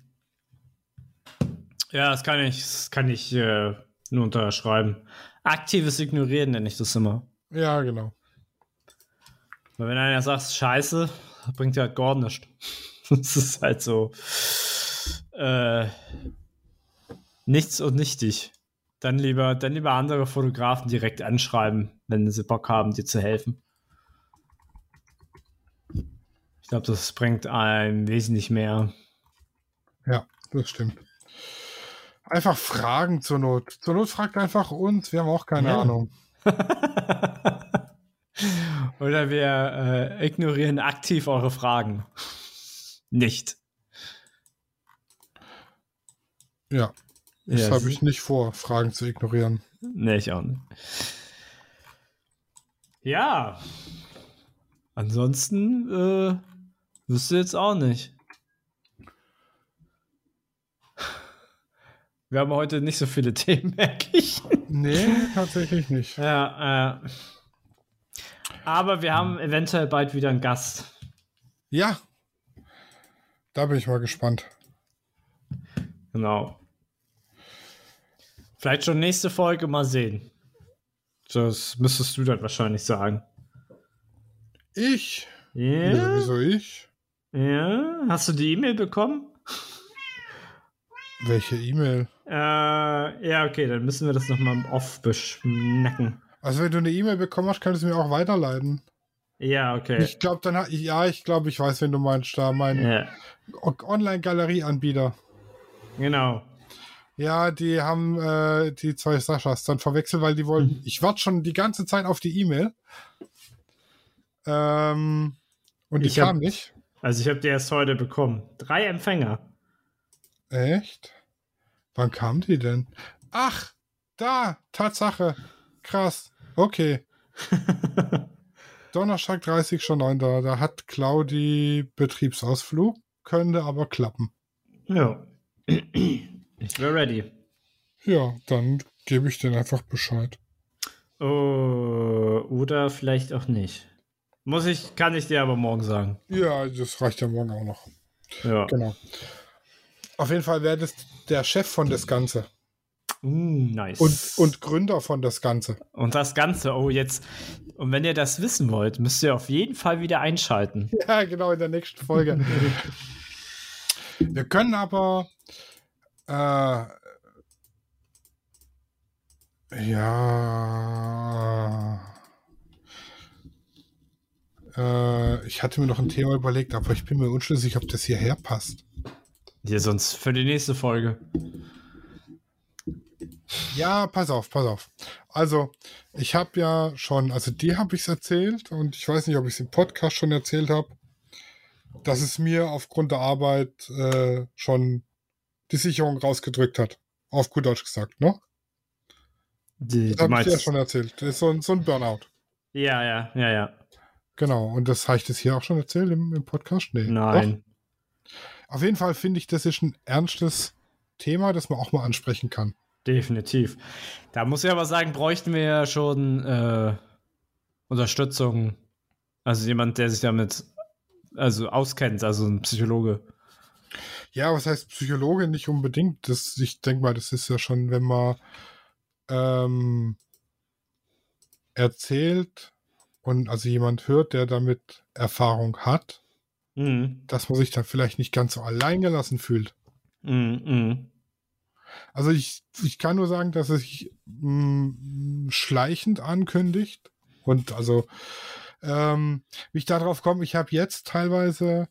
Ja, das kann ich, das kann ich äh, nur unterschreiben. Aktives Ignorieren nenne ich das immer. Ja, genau. Weil wenn einer sagt, scheiße, bringt ja halt gar nichts. das ist halt so äh, nichts und nichtig. Dann lieber, dann lieber andere Fotografen direkt anschreiben, wenn sie Bock haben, dir zu helfen. Ich glaube, das bringt einem wesentlich mehr. Ja, das stimmt. Einfach fragen zur Not. Zur Not fragt einfach uns, wir haben auch keine ja. Ahnung. Oder wir äh, ignorieren aktiv eure Fragen. Nicht. Ja, das ja, habe ich nicht vor, Fragen zu ignorieren. Nee, ich auch nicht. Ja. Ansonsten äh, wüsste jetzt auch nicht. Wir haben heute nicht so viele Themen, merke ich. Nee, tatsächlich nicht. Ja, äh, aber wir haben eventuell bald wieder einen Gast. Ja. Da bin ich mal gespannt. Genau. Vielleicht schon nächste Folge mal sehen. Das müsstest du dann wahrscheinlich sagen. Ich? Ja. ja wieso ich? Ja. Hast du die E-Mail bekommen? Welche E-Mail? Äh, ja, okay, dann müssen wir das nochmal im Off beschnacken. Also, wenn du eine E-Mail bekommen hast, kannst du mir auch weiterleiten. Ja, okay. Ich glaube, dann ja, ich glaube, ich weiß, wen du meinst, da mein ja. Online-Galerie-Anbieter. Genau. Ja, die haben äh, die zwei Saschas dann verwechselt, weil die wollten. Mhm. Ich warte schon die ganze Zeit auf die E-Mail. Ähm, und die ich kam hab, nicht. Also ich habe die erst heute bekommen. Drei Empfänger. Echt? Wann kam die denn? Ach, da, Tatsache. Krass. Okay. Donnerstag 30 schon 9. Da, da hat Claudi Betriebsausflug, könnte aber klappen. Ja. Ich wäre ready. Ja, dann gebe ich dir einfach Bescheid. Oh, oder vielleicht auch nicht. Muss ich, kann ich dir aber morgen sagen. Ja, das reicht ja morgen auch noch. Ja. Genau. Auf jeden Fall wäre das der Chef von das Ganze. Mm, nice. Und, und Gründer von das Ganze. Und das Ganze, oh, jetzt. Und wenn ihr das wissen wollt, müsst ihr auf jeden Fall wieder einschalten. Ja, genau, in der nächsten Folge. Wir können aber äh, Ja. Äh, ich hatte mir noch ein Thema überlegt, aber ich bin mir unschlüssig, ob das hierher passt. Ja, sonst für die nächste Folge. Ja, pass auf, pass auf. Also, ich habe ja schon, also dir habe ich es erzählt und ich weiß nicht, ob ich es im Podcast schon erzählt habe, dass es mir aufgrund der Arbeit äh, schon die Sicherung rausgedrückt hat. Auf gut Deutsch gesagt, ne? Die, das habe ich dir ja schon erzählt. Das ist so ein, so ein Burnout. Ja, ja, ja, ja. Genau. Und das habe ich das hier auch schon erzählt im, im Podcast? Nee. Nein. Doch? Auf jeden Fall finde ich, das ist ein ernstes Thema, das man auch mal ansprechen kann. Definitiv. Da muss ich aber sagen, bräuchten wir ja schon äh, Unterstützung. Also jemand, der sich damit also auskennt, also ein Psychologe. Ja, was heißt Psychologe? Nicht unbedingt. Das, ich denke mal, das ist ja schon, wenn man ähm, erzählt und also jemand hört, der damit Erfahrung hat, mhm. dass man sich dann vielleicht nicht ganz so alleingelassen fühlt. Mhm. Also ich, ich kann nur sagen, dass es sich mh, mm, schleichend ankündigt. Und also, ähm, wie ich darauf komme, ich habe jetzt teilweise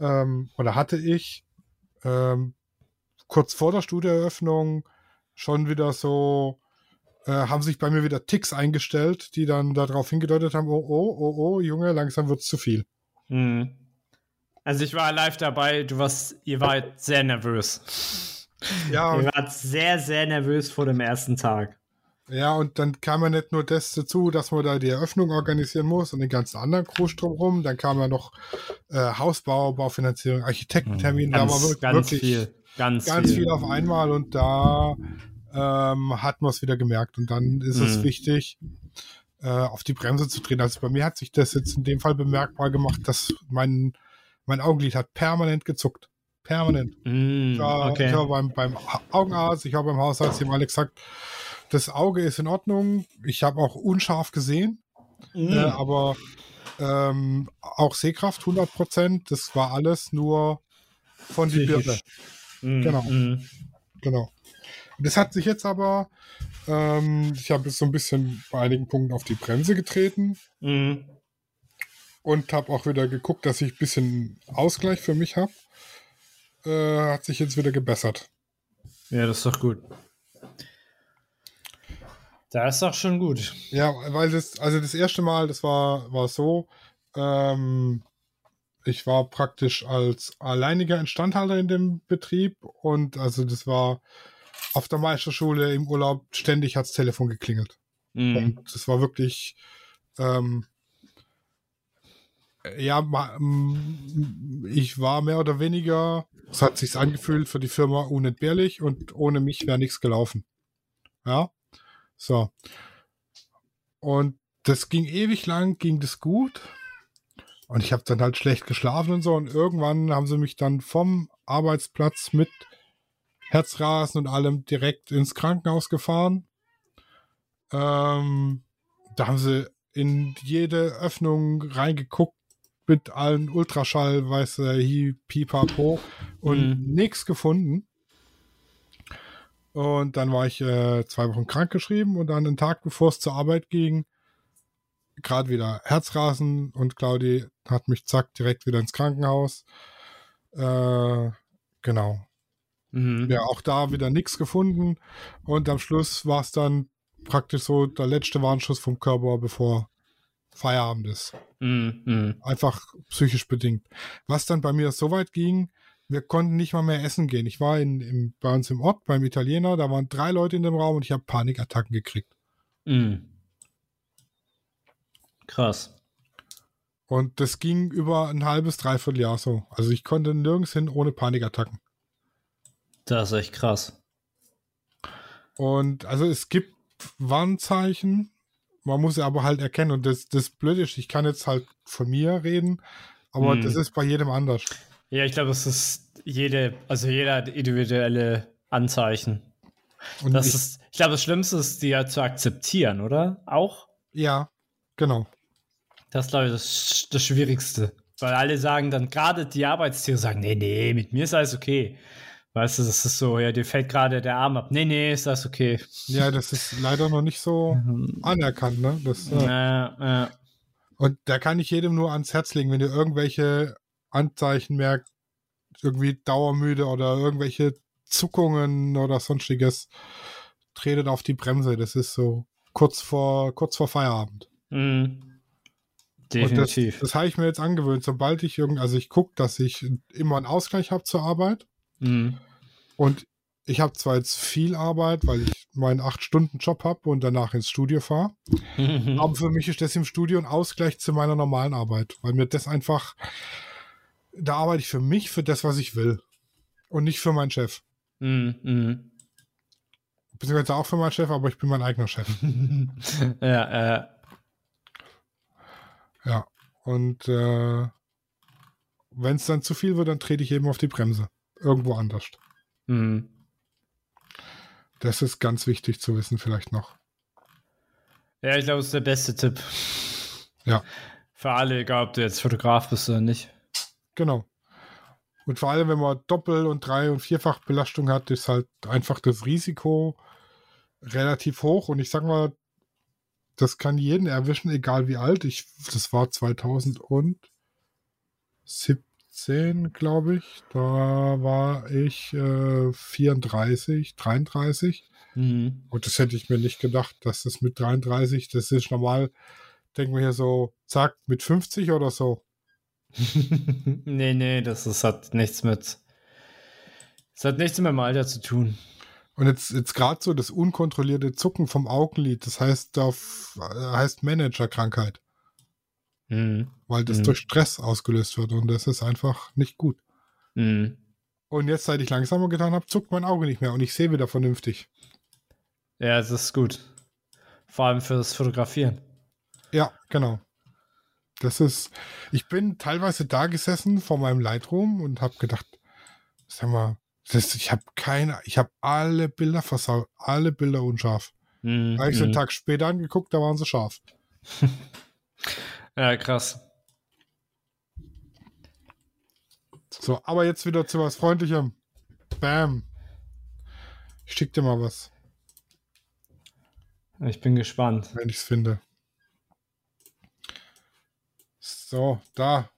ähm, oder hatte ich ähm, kurz vor der Studieeröffnung schon wieder so, äh, haben sich bei mir wieder Ticks eingestellt, die dann darauf hingedeutet haben, oh, oh, oh, oh, Junge, langsam wird es zu viel. Mhm. Also ich war live dabei, du warst, ihr wart sehr nervös. Ja. ihr wart sehr, sehr nervös vor dem ersten Tag. Ja, und dann kam ja nicht nur das dazu, dass man da die Eröffnung organisieren muss und den ganzen anderen Krusch drumherum. Dann kam ja noch äh, Hausbau, Baufinanzierung, Architektentermin. Mhm. Ganz, da war wirklich, ganz viel. Ganz, ganz viel. viel. auf einmal und da ähm, hat man es wieder gemerkt. Und dann ist mhm. es wichtig, äh, auf die Bremse zu drehen. Also bei mir hat sich das jetzt in dem Fall bemerkbar gemacht, dass mein, mein Augenlid hat permanent gezuckt. Permanent. Mm, ich war, okay. ich war beim, beim Augenarzt, ich habe beim Hausarzt ihm alle gesagt, das Auge ist in Ordnung. Ich habe auch unscharf gesehen, mm. äh, aber ähm, auch Sehkraft 100 Prozent. Das war alles nur von die Birne. Mm, genau. Mm. Genau. Das hat sich jetzt aber, ähm, ich habe jetzt so ein bisschen bei einigen Punkten auf die Bremse getreten mhm. und habe auch wieder geguckt, dass ich ein bisschen Ausgleich für mich habe. Äh, hat sich jetzt wieder gebessert. Ja, das ist doch gut. Das ist doch schon gut. Ja, weil das, also das erste Mal, das war, war so, ähm, ich war praktisch als alleiniger Instandhalter in dem Betrieb und also das war auf der Meisterschule im Urlaub ständig hat's Telefon geklingelt. Mhm. Und das war wirklich, ähm, ja, ich war mehr oder weniger, es hat sich angefühlt für die Firma unentbehrlich und ohne mich wäre nichts gelaufen. Ja, so. Und das ging ewig lang, ging das gut. Und ich habe dann halt schlecht geschlafen und so. Und irgendwann haben sie mich dann vom Arbeitsplatz mit Herzrasen und allem direkt ins Krankenhaus gefahren. Ähm, da haben sie in jede Öffnung reingeguckt mit allen Ultraschall, weiß äh, pipapo und mhm. nichts gefunden. Und dann war ich äh, zwei Wochen krank geschrieben und dann einen Tag bevor es zur Arbeit ging, gerade wieder Herzrasen und Claudi hat mich zack direkt wieder ins Krankenhaus. Äh, genau. Mhm. Ja, auch da wieder nichts gefunden. Und am Schluss war es dann praktisch so der letzte Warnschuss vom Körper, bevor Feierabend ist. Mhm. Einfach psychisch bedingt. Was dann bei mir so weit ging, wir konnten nicht mal mehr essen gehen. Ich war in, im, bei uns im Ort beim Italiener, da waren drei Leute in dem Raum und ich habe Panikattacken gekriegt. Mhm. Krass. Und das ging über ein halbes, dreiviertel Jahr so. Also ich konnte nirgends hin ohne Panikattacken. Das ist echt krass. Und also es gibt Warnzeichen, man muss sie aber halt erkennen. Und das, das Blöde ist, ich kann jetzt halt von mir reden, aber hm. das ist bei jedem anders. Ja, ich glaube, es ist jede, also jeder individuelle Anzeichen. Und das ich, ist, ich glaube, das Schlimmste ist, die ja zu akzeptieren, oder? Auch? Ja, genau. Das ist, glaube ich, das, das Schwierigste. Weil alle sagen dann, gerade die Arbeitstiere sagen, nee, nee, mit mir ist alles okay. Weißt du, das ist so, ja, dir fällt gerade der Arm ab. Nee, nee, ist das okay. Ja, das ist leider noch nicht so anerkannt, ne? Das, äh, Ja, äh, Und da kann ich jedem nur ans Herz legen, wenn ihr irgendwelche Anzeichen merkt, irgendwie dauermüde oder irgendwelche Zuckungen oder sonstiges, tretet auf die Bremse. Das ist so kurz vor, kurz vor Feierabend. mhm. Und das, Definitiv. das habe ich mir jetzt angewöhnt. Sobald ich irgend, also ich gucke, dass ich immer einen Ausgleich habe zur Arbeit. Mhm. Und ich habe zwar jetzt viel Arbeit, weil ich meinen 8-Stunden-Job habe und danach ins Studio fahre. Mhm. Aber für mich ist das im Studio ein Ausgleich zu meiner normalen Arbeit, weil mir das einfach, da arbeite ich für mich, für das, was ich will. Und nicht für meinen Chef. Mhm. Beziehungsweise auch für meinen Chef, aber ich bin mein eigener Chef. ja, äh, Ja. Und äh, wenn es dann zu viel wird, dann trete ich eben auf die Bremse. Irgendwo anders. mhm. Das ist ganz wichtig zu wissen, vielleicht noch. ja, ich glaube, das ist der beste Tipp. Ja. Für alle, egal ob du jetzt Fotograf bist oder nicht. Genau. Und vor allem, wenn man Doppel- und Drei- und Vierfachbelastung hat, ist halt einfach das Risiko relativ hoch. Und ich sag mal, das kann jeden erwischen, egal wie alt. Ich, das war 2017, glaube ich. Da war ich äh, 34, 33. Mhm. Und das hätte ich mir nicht gedacht, dass das mit 33, das ist normal, denken wir hier so, zack, mit 50 oder so. Nee, nee, das, das hat nichts mit. Das hat nichts mit dem Alter zu tun. Und jetzt, jetzt gerade so das unkontrollierte Zucken vom Augenlid, das heißt auf, äh, heißt Managerkrankheit, Mhm. weil das Mhm. durch Stress ausgelöst wird und das ist einfach nicht gut. Mhm. Und jetzt, seit ich langsamer getan habe, zuckt mein Auge nicht mehr und ich sehe wieder vernünftig. Ja, das ist gut. Vor allem fürs Fotografieren. Ja, genau. Das ist, ich bin teilweise da gesessen vor meinem Lightroom und habe gedacht, sag mal, das, ich habe keine, ich habe alle Bilder versaut, alle Bilder unscharf. Mhm. Da habe ich so einen Mhm. Tag später angeguckt, da waren sie scharf. Ja, krass. So, aber jetzt wieder zu was Freundlichem. Bam. Ich schick dir mal was, Ich bin gespannt. wenn ich es finde. So, da.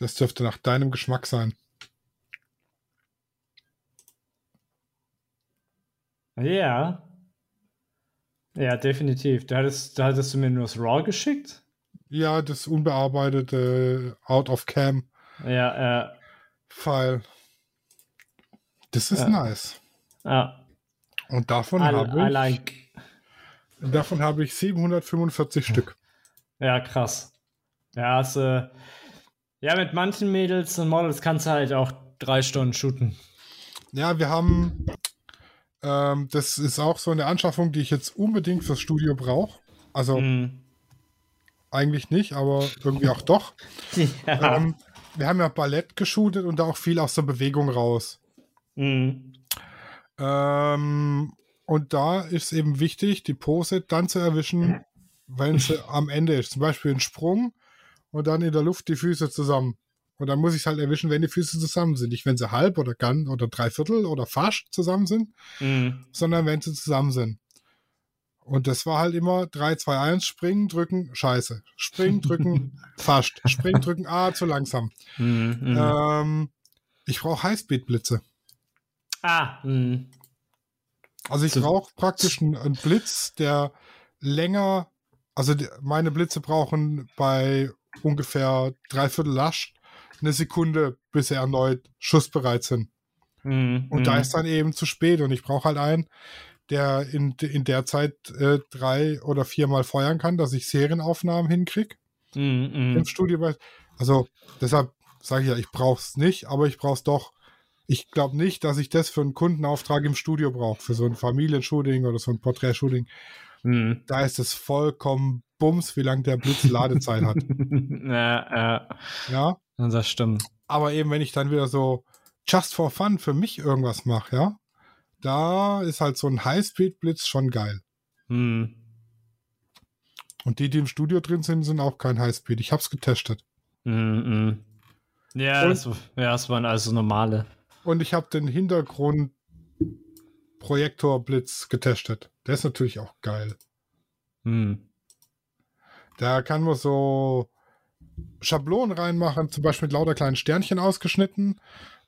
Das dürfte nach deinem Geschmack sein. Ja. Ja, definitiv. Da hattest, da hattest du mir nur das RAW geschickt? Ja, das unbearbeitete Out of Cam Ja, äh, File. Das ist Ja. nice. ja. Und davon I, habe I ich, like. davon habe ich 745 Stück. Ja, krass. Ja, hast, äh, ja, mit manchen Mädels und Models kannst du halt auch drei Stunden shooten. Ja, wir haben, ähm, das ist auch so eine Anschaffung, die ich jetzt unbedingt fürs Studio brauche. Also Mhm. eigentlich nicht, aber irgendwie auch doch. Ja. Ähm, wir haben ja Ballett geshootet und da auch viel aus der Bewegung raus. Mhm. Ähm, und da ist eben wichtig, die Pose dann zu erwischen, wenn sie am Ende ist. Zum Beispiel ein Sprung und dann in der Luft die Füße zusammen. Und dann muss ich es halt erwischen, wenn die Füße zusammen sind. Nicht, wenn sie halb oder ganz oder dreiviertel oder fast zusammen sind, Mhm. sondern wenn sie zusammen sind. Und das war halt immer 3, 2, 1, springen, drücken, scheiße. Springen, drücken, fast. Springen, drücken, ah, zu langsam. Mhm. Mhm. Ähm, ich brauche Highspeed-Blitze. ah, mhm. Also ich brauche praktisch einen, Blitz, der länger, also meine Blitze brauchen bei ungefähr dreiviertel Lasch eine Sekunde, bis sie erneut schussbereit sind. Mhm. Und da ist dann eben zu spät und ich brauche halt einen, der in, in der Zeit äh, drei oder viermal feuern kann, dass ich Serienaufnahmen hinkriege Mhm. im Mhm. Studio. Also deshalb sage ich ja, ich brauche es nicht, aber ich brauche es doch. Ich glaube nicht, dass ich das für einen Kundenauftrag im Studio brauche, für so ein Familienshooting oder so ein Porträtshooting. Mhm. Da ist es vollkommen Bums, wie lange der Blitz Ladezeit hat. ja, ja, Ja, das stimmt. aber eben wenn ich dann wieder so just for fun für mich irgendwas mache, ja, da ist halt so ein Highspeed-Blitz schon geil. Mhm. Und die, die im Studio drin sind, sind auch kein Highspeed. Ich habe es getestet. Mhm. mhm. Ja, Und- das, ja, das waren also normale. und ich habe den Hintergrund Projektorblitz getestet. Der ist natürlich auch geil. Hm. Da kann man so Schablonen reinmachen, zum Beispiel mit lauter kleinen Sternchen ausgeschnitten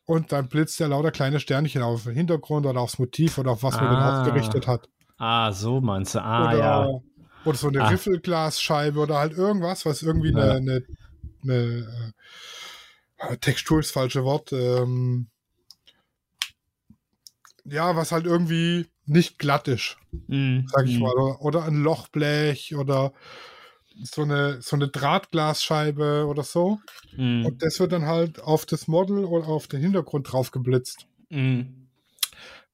und dann blitzt der lauter kleine Sternchen auf den Hintergrund oder aufs Motiv oder auf was man Ah. denn aufgerichtet hat. Ah, so meinst du. Ah, oder, ja. oder so eine Ah. Riffelglasscheibe oder halt irgendwas, was irgendwie Ja. eine, eine, eine äh, Textur ist das falsche Wort. Ähm, ja, was halt irgendwie nicht glatt ist, Hm, sag ich hm, mal. Oder, oder ein Lochblech oder so eine, so eine Drahtglasscheibe oder so. hm, Und das wird dann halt auf das Model oder auf den Hintergrund drauf geblitzt. hm.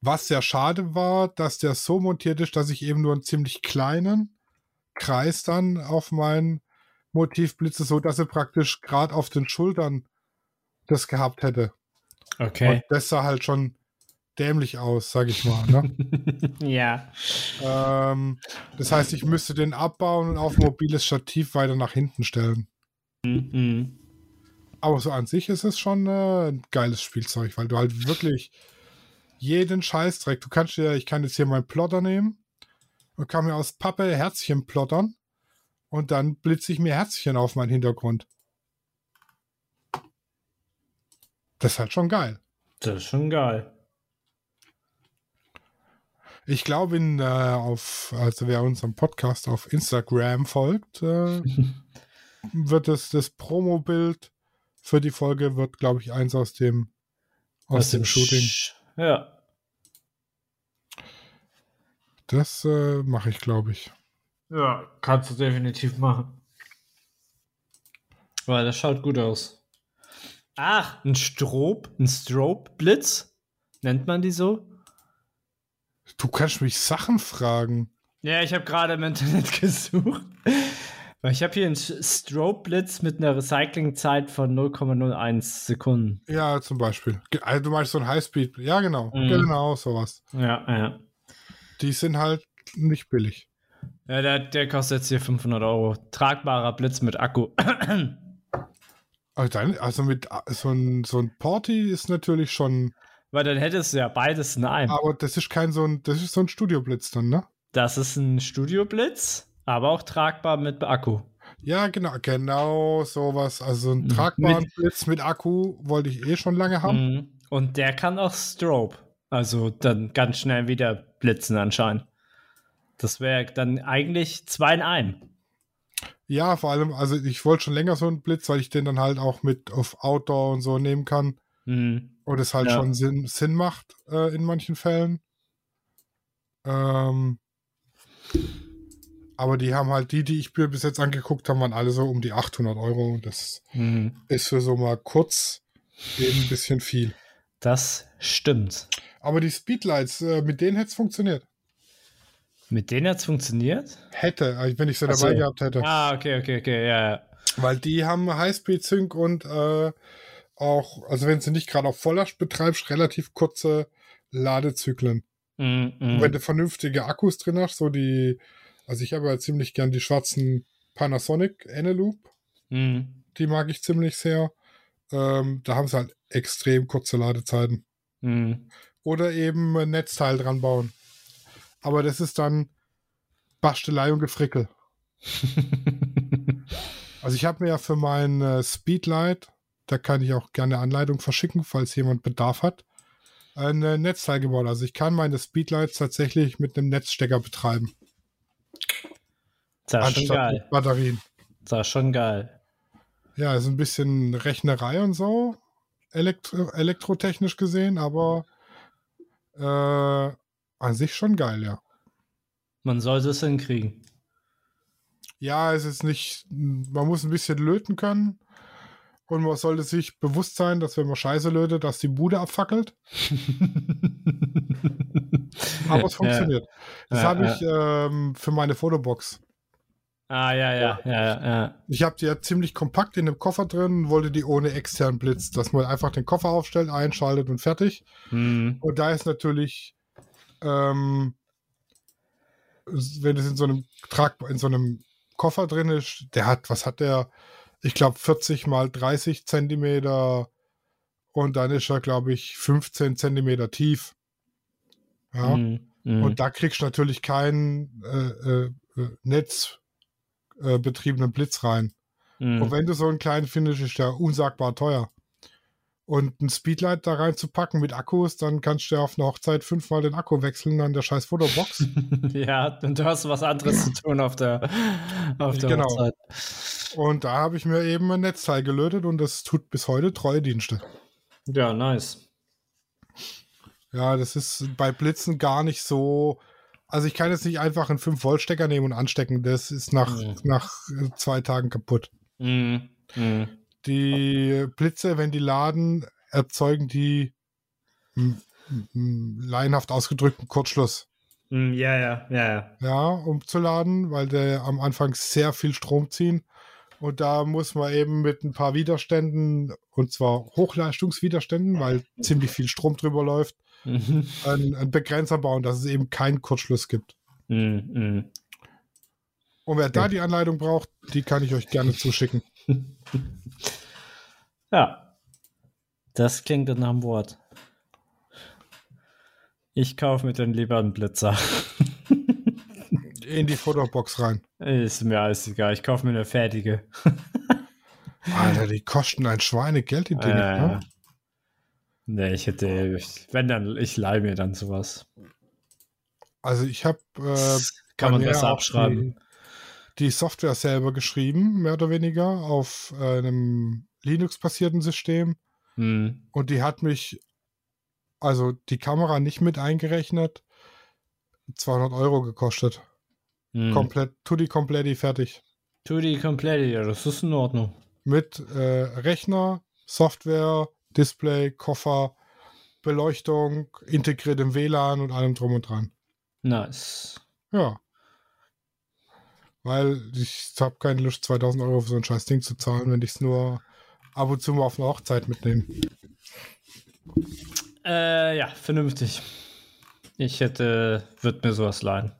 Was sehr schade war, dass der so montiert ist, dass ich eben nur einen ziemlich kleinen Kreis dann auf mein Motiv blitze, so dass er praktisch gerade auf den Schultern das gehabt hätte. Okay. Und das sah halt schon dämlich aus, sag ich mal. Ne? ja. ähm, das heißt, ich müsste den abbauen und auf mobiles Stativ weiter nach hinten stellen. Hm, hm. Aber so an sich ist es schon äh, ein geiles Spielzeug, weil du halt wirklich jeden Scheißdreck, du kannst dir, ich kann jetzt hier meinen Plotter nehmen und kann mir aus Pappe Herzchen plottern und dann blitze ich mir Herzchen auf meinen Hintergrund. Das ist halt schon geil. Das ist schon geil. Ich glaube, in, äh, auf, also wer unserem Podcast auf Instagram folgt, äh, wird es das Promo-Bild für die Folge wird, glaube ich, eins aus dem aus, dem, Shooting. Sch ja. Das äh, mache ich, glaube ich. Ja, kannst du definitiv machen. Weil das schaut gut aus. Ach, ein Strobe, ein Strobe-Blitz? Nennt man die so? Du kannst mich Sachen fragen. Ja, ich habe gerade im Internet gesucht. Ich habe hier einen Strobe-Blitz mit einer Recyclingzeit von 0,01 Sekunden. Ja, zum Beispiel. Also du meinst so ein Highspeed. Ja, genau. Mhm. Genau, sowas. Ja, ja. Die sind halt nicht billig. Ja, der, der kostet jetzt hier 500 Euro. Tragbarer Blitz mit Akku. Also, dann, also mit so ein, so ein Porty ist natürlich schon. Weil dann hättest du ja beides in einem. Aber das ist kein so ein, das ist so ein Studioblitz dann, ne? Das ist ein Studioblitz, aber auch tragbar mit Akku. Ja, genau, genau sowas. Also einen Mhm. tragbaren Mit- Blitz mit Akku wollte ich eh schon lange haben. Mhm. Und der kann auch Strobe. Also dann ganz schnell wieder blitzen anscheinend. Das wäre dann eigentlich zwei in einem. Ja, vor allem, also ich wollte schon länger so einen Blitz, weil ich den dann halt auch mit auf Outdoor und so nehmen kann. Mhm. Und es halt Ja. schon Sinn, Sinn macht äh, in manchen Fällen. Ähm, aber die haben halt, die, die ich mir bis jetzt angeguckt habe, waren alle so um die 800 Euro. Das Mhm. ist für so mal kurz eben ein bisschen viel. Das stimmt. Aber die Speedlights, äh, mit denen hätte es funktioniert. Mit denen hat es funktioniert? Hätte, äh, wenn ich sie Ach so. dabei gehabt hätte. Ah, okay, okay, okay, ja, ja. Weil die haben Highspeed-Sync und äh, auch, also wenn sie nicht gerade auf Volllast betreibst, relativ kurze Ladezyklen. Und mhm. wenn du vernünftige Akkus drin hast, so die, also ich habe ja ziemlich gern die schwarzen Panasonic Eneloop, Mhm. die mag ich ziemlich sehr. Ähm, da haben sie halt extrem kurze Ladezeiten. Mhm. Oder eben ein Netzteil dran bauen. Aber das ist dann Bastelei und Gefrickel. Also ich habe mir ja für mein äh, Speedlight, da kann ich auch gerne Anleitung verschicken, falls jemand Bedarf hat, ein äh, Netzteil gebaut. Also ich kann meine Speedlights tatsächlich mit einem Netzstecker betreiben, Das ist schon geil. Batterien. Das ist schon geil. Ja, ist ein bisschen Rechnerei und so, elektro elektrotechnisch gesehen, aber äh, an sich schon geil, ja. Man sollte es hinkriegen. Ja, es ist nicht, man muss ein bisschen löten können und man sollte sich bewusst sein, dass wenn man Scheiße lötet, dass die Bude abfackelt. Aber es funktioniert. Das Ja, habe ja. ich ähm, für meine Fotobox. Ah, ja, ja, ja, ja. ja. Ich habe die ja ziemlich kompakt in dem Koffer drin, wollte die ohne externen Blitz, dass man einfach den Koffer aufstellt, einschaltet und fertig. Mhm. Und da ist natürlich, ähm, wenn es in so einem Trag, in so einem Koffer drin ist, der hat, was hat der? Ich glaube 40 mal 30 Zentimeter und dann ist er, glaube ich, 15 Zentimeter tief. Ja. Mhm. Mhm. Und da kriegst du natürlich keinen äh, äh, äh, netzbetriebenen Blitz rein. Mhm. Und wenn du so einen kleinen findest, ist der unsagbar teuer. Und ein Speedlight da reinzupacken mit Akkus, dann kannst du ja auf einer Hochzeit fünfmal den Akku wechseln an der scheiß Fotobox. ja, du hast was anderes zu tun auf der, auf der Genau. Hochzeit. Und da habe ich mir eben ein Netzteil gelötet und das tut bis heute treue Dienste. Ja, nice. Ja, das ist bei Blitzen gar nicht so. Also ich kann jetzt nicht einfach einen 5-Volt-Stecker nehmen und anstecken. Das ist nach, Mhm. nach äh, zwei Tagen kaputt. Mhm. Mhm. Die Blitze, wenn die laden, erzeugen die laienhaft ausgedrückten Kurzschluss. Mhm, Ja, ja, ja, ja. Ja, um zu laden, weil der am Anfang sehr viel Strom ziehen. Und da muss man eben mit ein paar Widerständen, und zwar Hochleistungswiderständen, weil ziemlich viel Strom drüber läuft, Mhm. einen, einen Begrenzer bauen, dass es eben keinen Kurzschluss gibt. Mhm. Und wer da die Anleitung braucht, die kann ich euch gerne zuschicken. Ja. Das klingt dann nach einem Wort. Ich kaufe mir dann lieber einen Blitzer. In die Fotobox rein. Ist mir alles egal. Ich kaufe mir eine fertige. Alter, die kosten ein Schweinegeld, die Dinge. Äh, ne? nee, ich hätte, wenn dann, ich leih mir dann sowas. Also ich habe äh, Kann man besser abschreiben. Die, die Software selber geschrieben, mehr oder weniger, auf einem Linux-basierten System. Hm. Und die hat mich, also die Kamera nicht mit eingerechnet, 200 Euro gekostet. Hm. Komplett, tutti kompletti fertig. Tutti komplett, ja, das ist in Ordnung. Mit äh, Rechner, Software, Display, Koffer, Beleuchtung, integriertem WLAN und allem drum und dran. Nice. Ja. Weil ich habe keine Lust, 2000 Euro für so ein scheiß Ding zu zahlen, wenn ich es nur ab und zu mal auf eine Hochzeit mitnehme. Äh, ja, vernünftig. Ich hätte, würde mir sowas leihen.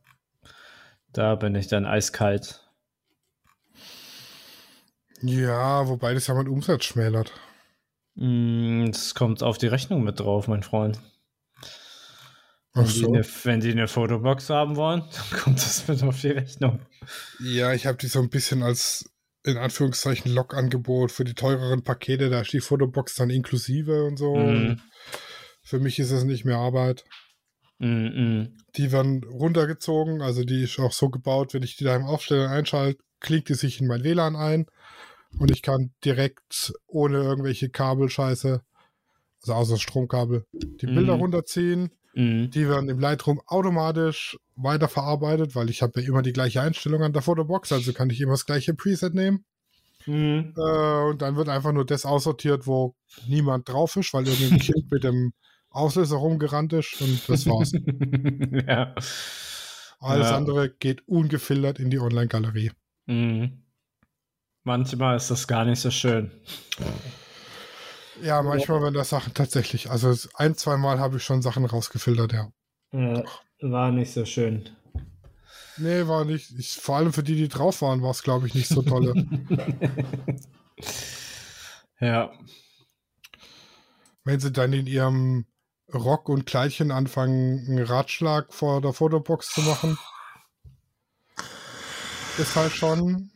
Da bin ich dann eiskalt. Ja, wobei das ja meinen Umsatz schmälert. Mm, Das kommt auf die Rechnung mit drauf, mein Freund. Wenn, Ach die so. eine, wenn die eine Fotobox haben wollen, dann kommt das mit auf die Rechnung. Ja, ich habe die so ein bisschen als in Anführungszeichen Log-Angebot für die teureren Pakete. Da ist die Fotobox dann inklusive und so. Mhm. Für mich ist es nicht mehr Arbeit. Mm, mm. Die werden runtergezogen, also die ist auch so gebaut, wenn ich die da im Aufsteller einschalte, klingt die sich in mein WLAN ein und ich kann direkt ohne irgendwelche Kabelscheiße, also außer Stromkabel, die Mhm. Bilder runterziehen. Mm. Die werden im Lightroom automatisch weiterverarbeitet, weil ich habe ja immer die gleiche Einstellung an der Fotobox, also kann ich immer das gleiche Preset nehmen. Mm. Äh, und dann wird einfach nur das aussortiert, wo niemand drauf ist, weil irgendein Kind mit dem Auslöser rumgerannt ist und das war's. ja. Alles Ja. andere geht ungefiltert in die Online-Galerie. Mm. Manchmal ist das gar nicht so schön. Ja, manchmal werden das Sachen tatsächlich. Also ein, zwei Mal habe ich schon Sachen rausgefiltert, ja. Ja, war nicht so schön. Nee, war nicht. Ich, vor allem für die, die drauf waren, war es, glaube ich, nicht so tolle. Ja. Wenn sie dann in ihrem Rock und Kleidchen anfangen, einen Ratschlag vor der Fotobox zu machen, ist halt schon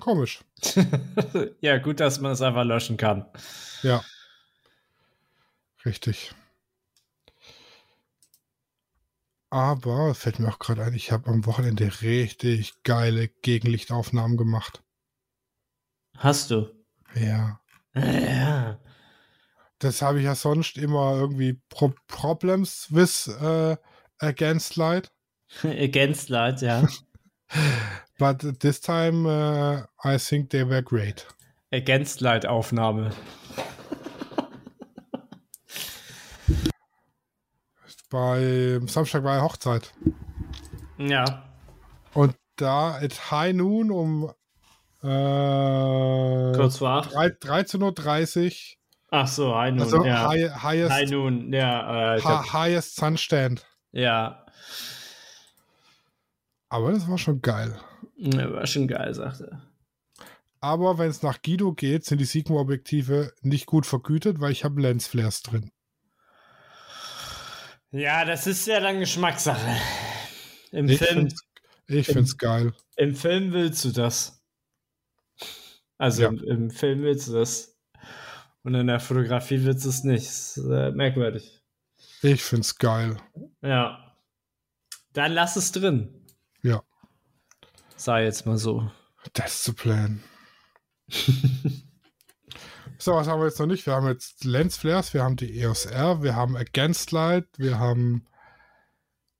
komisch. ja, gut, dass man es einfach löschen kann. Ja. Richtig. Aber fällt mir auch gerade ein, ich habe am Wochenende richtig geile Gegenlichtaufnahmen gemacht. Hast du? Ja. Ja. Das habe ich ja sonst immer irgendwie Pro Problems with äh, Against Light. Against Light, ja. But this time uh, I think they were great. Against Light Aufnahme. Bei Samstag war ja Hochzeit. Ja. Und da at High Noon um äh, Kurz vor acht. drei- 13.30 Uhr. Ach so, High Noon. Also ja. high, highest, High Noon, ja. Äh, ha highest Sunstand. ja. Aber das war schon geil. Ja, War schon geil, sagte er. Aber wenn es nach Guido geht, sind die Sigma-Objektive nicht gut vergütet, weil ich habe Lensflares drin. Ja, das ist ja dann Geschmackssache. Im Ich Film, find's, ich find's geil. im Film willst du das. Also Ja. im, im Film willst du das. Und in der Fotografie du es nicht. Das ist äh, merkwürdig. Ich find's geil. Ja. Dann lass es drin. Ja. Sei jetzt mal so. That's the plan. so, was haben wir jetzt noch nicht? Wir haben jetzt Lensflares, wir haben die EOS R, wir haben Against Light, wir haben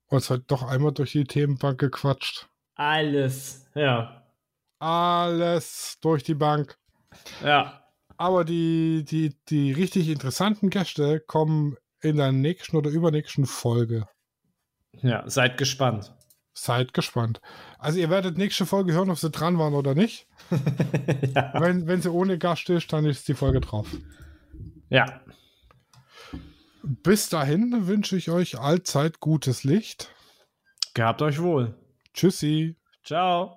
uns heute doch einmal durch die Themenbank gequatscht. Alles. Ja. Alles durch die Bank. Ja. Aber die, die, die richtig interessanten Gäste kommen in der nächsten oder übernächsten Folge. Ja, seid gespannt. Seid gespannt. Also ihr werdet nächste Folge hören, ob sie dran waren oder nicht. ja. Wenn, wenn sie ohne Gast ist, dann ist die Folge drauf. ja. Bis dahin wünsche ich euch allzeit gutes Licht. Gehabt euch wohl. Tschüssi. Ciao.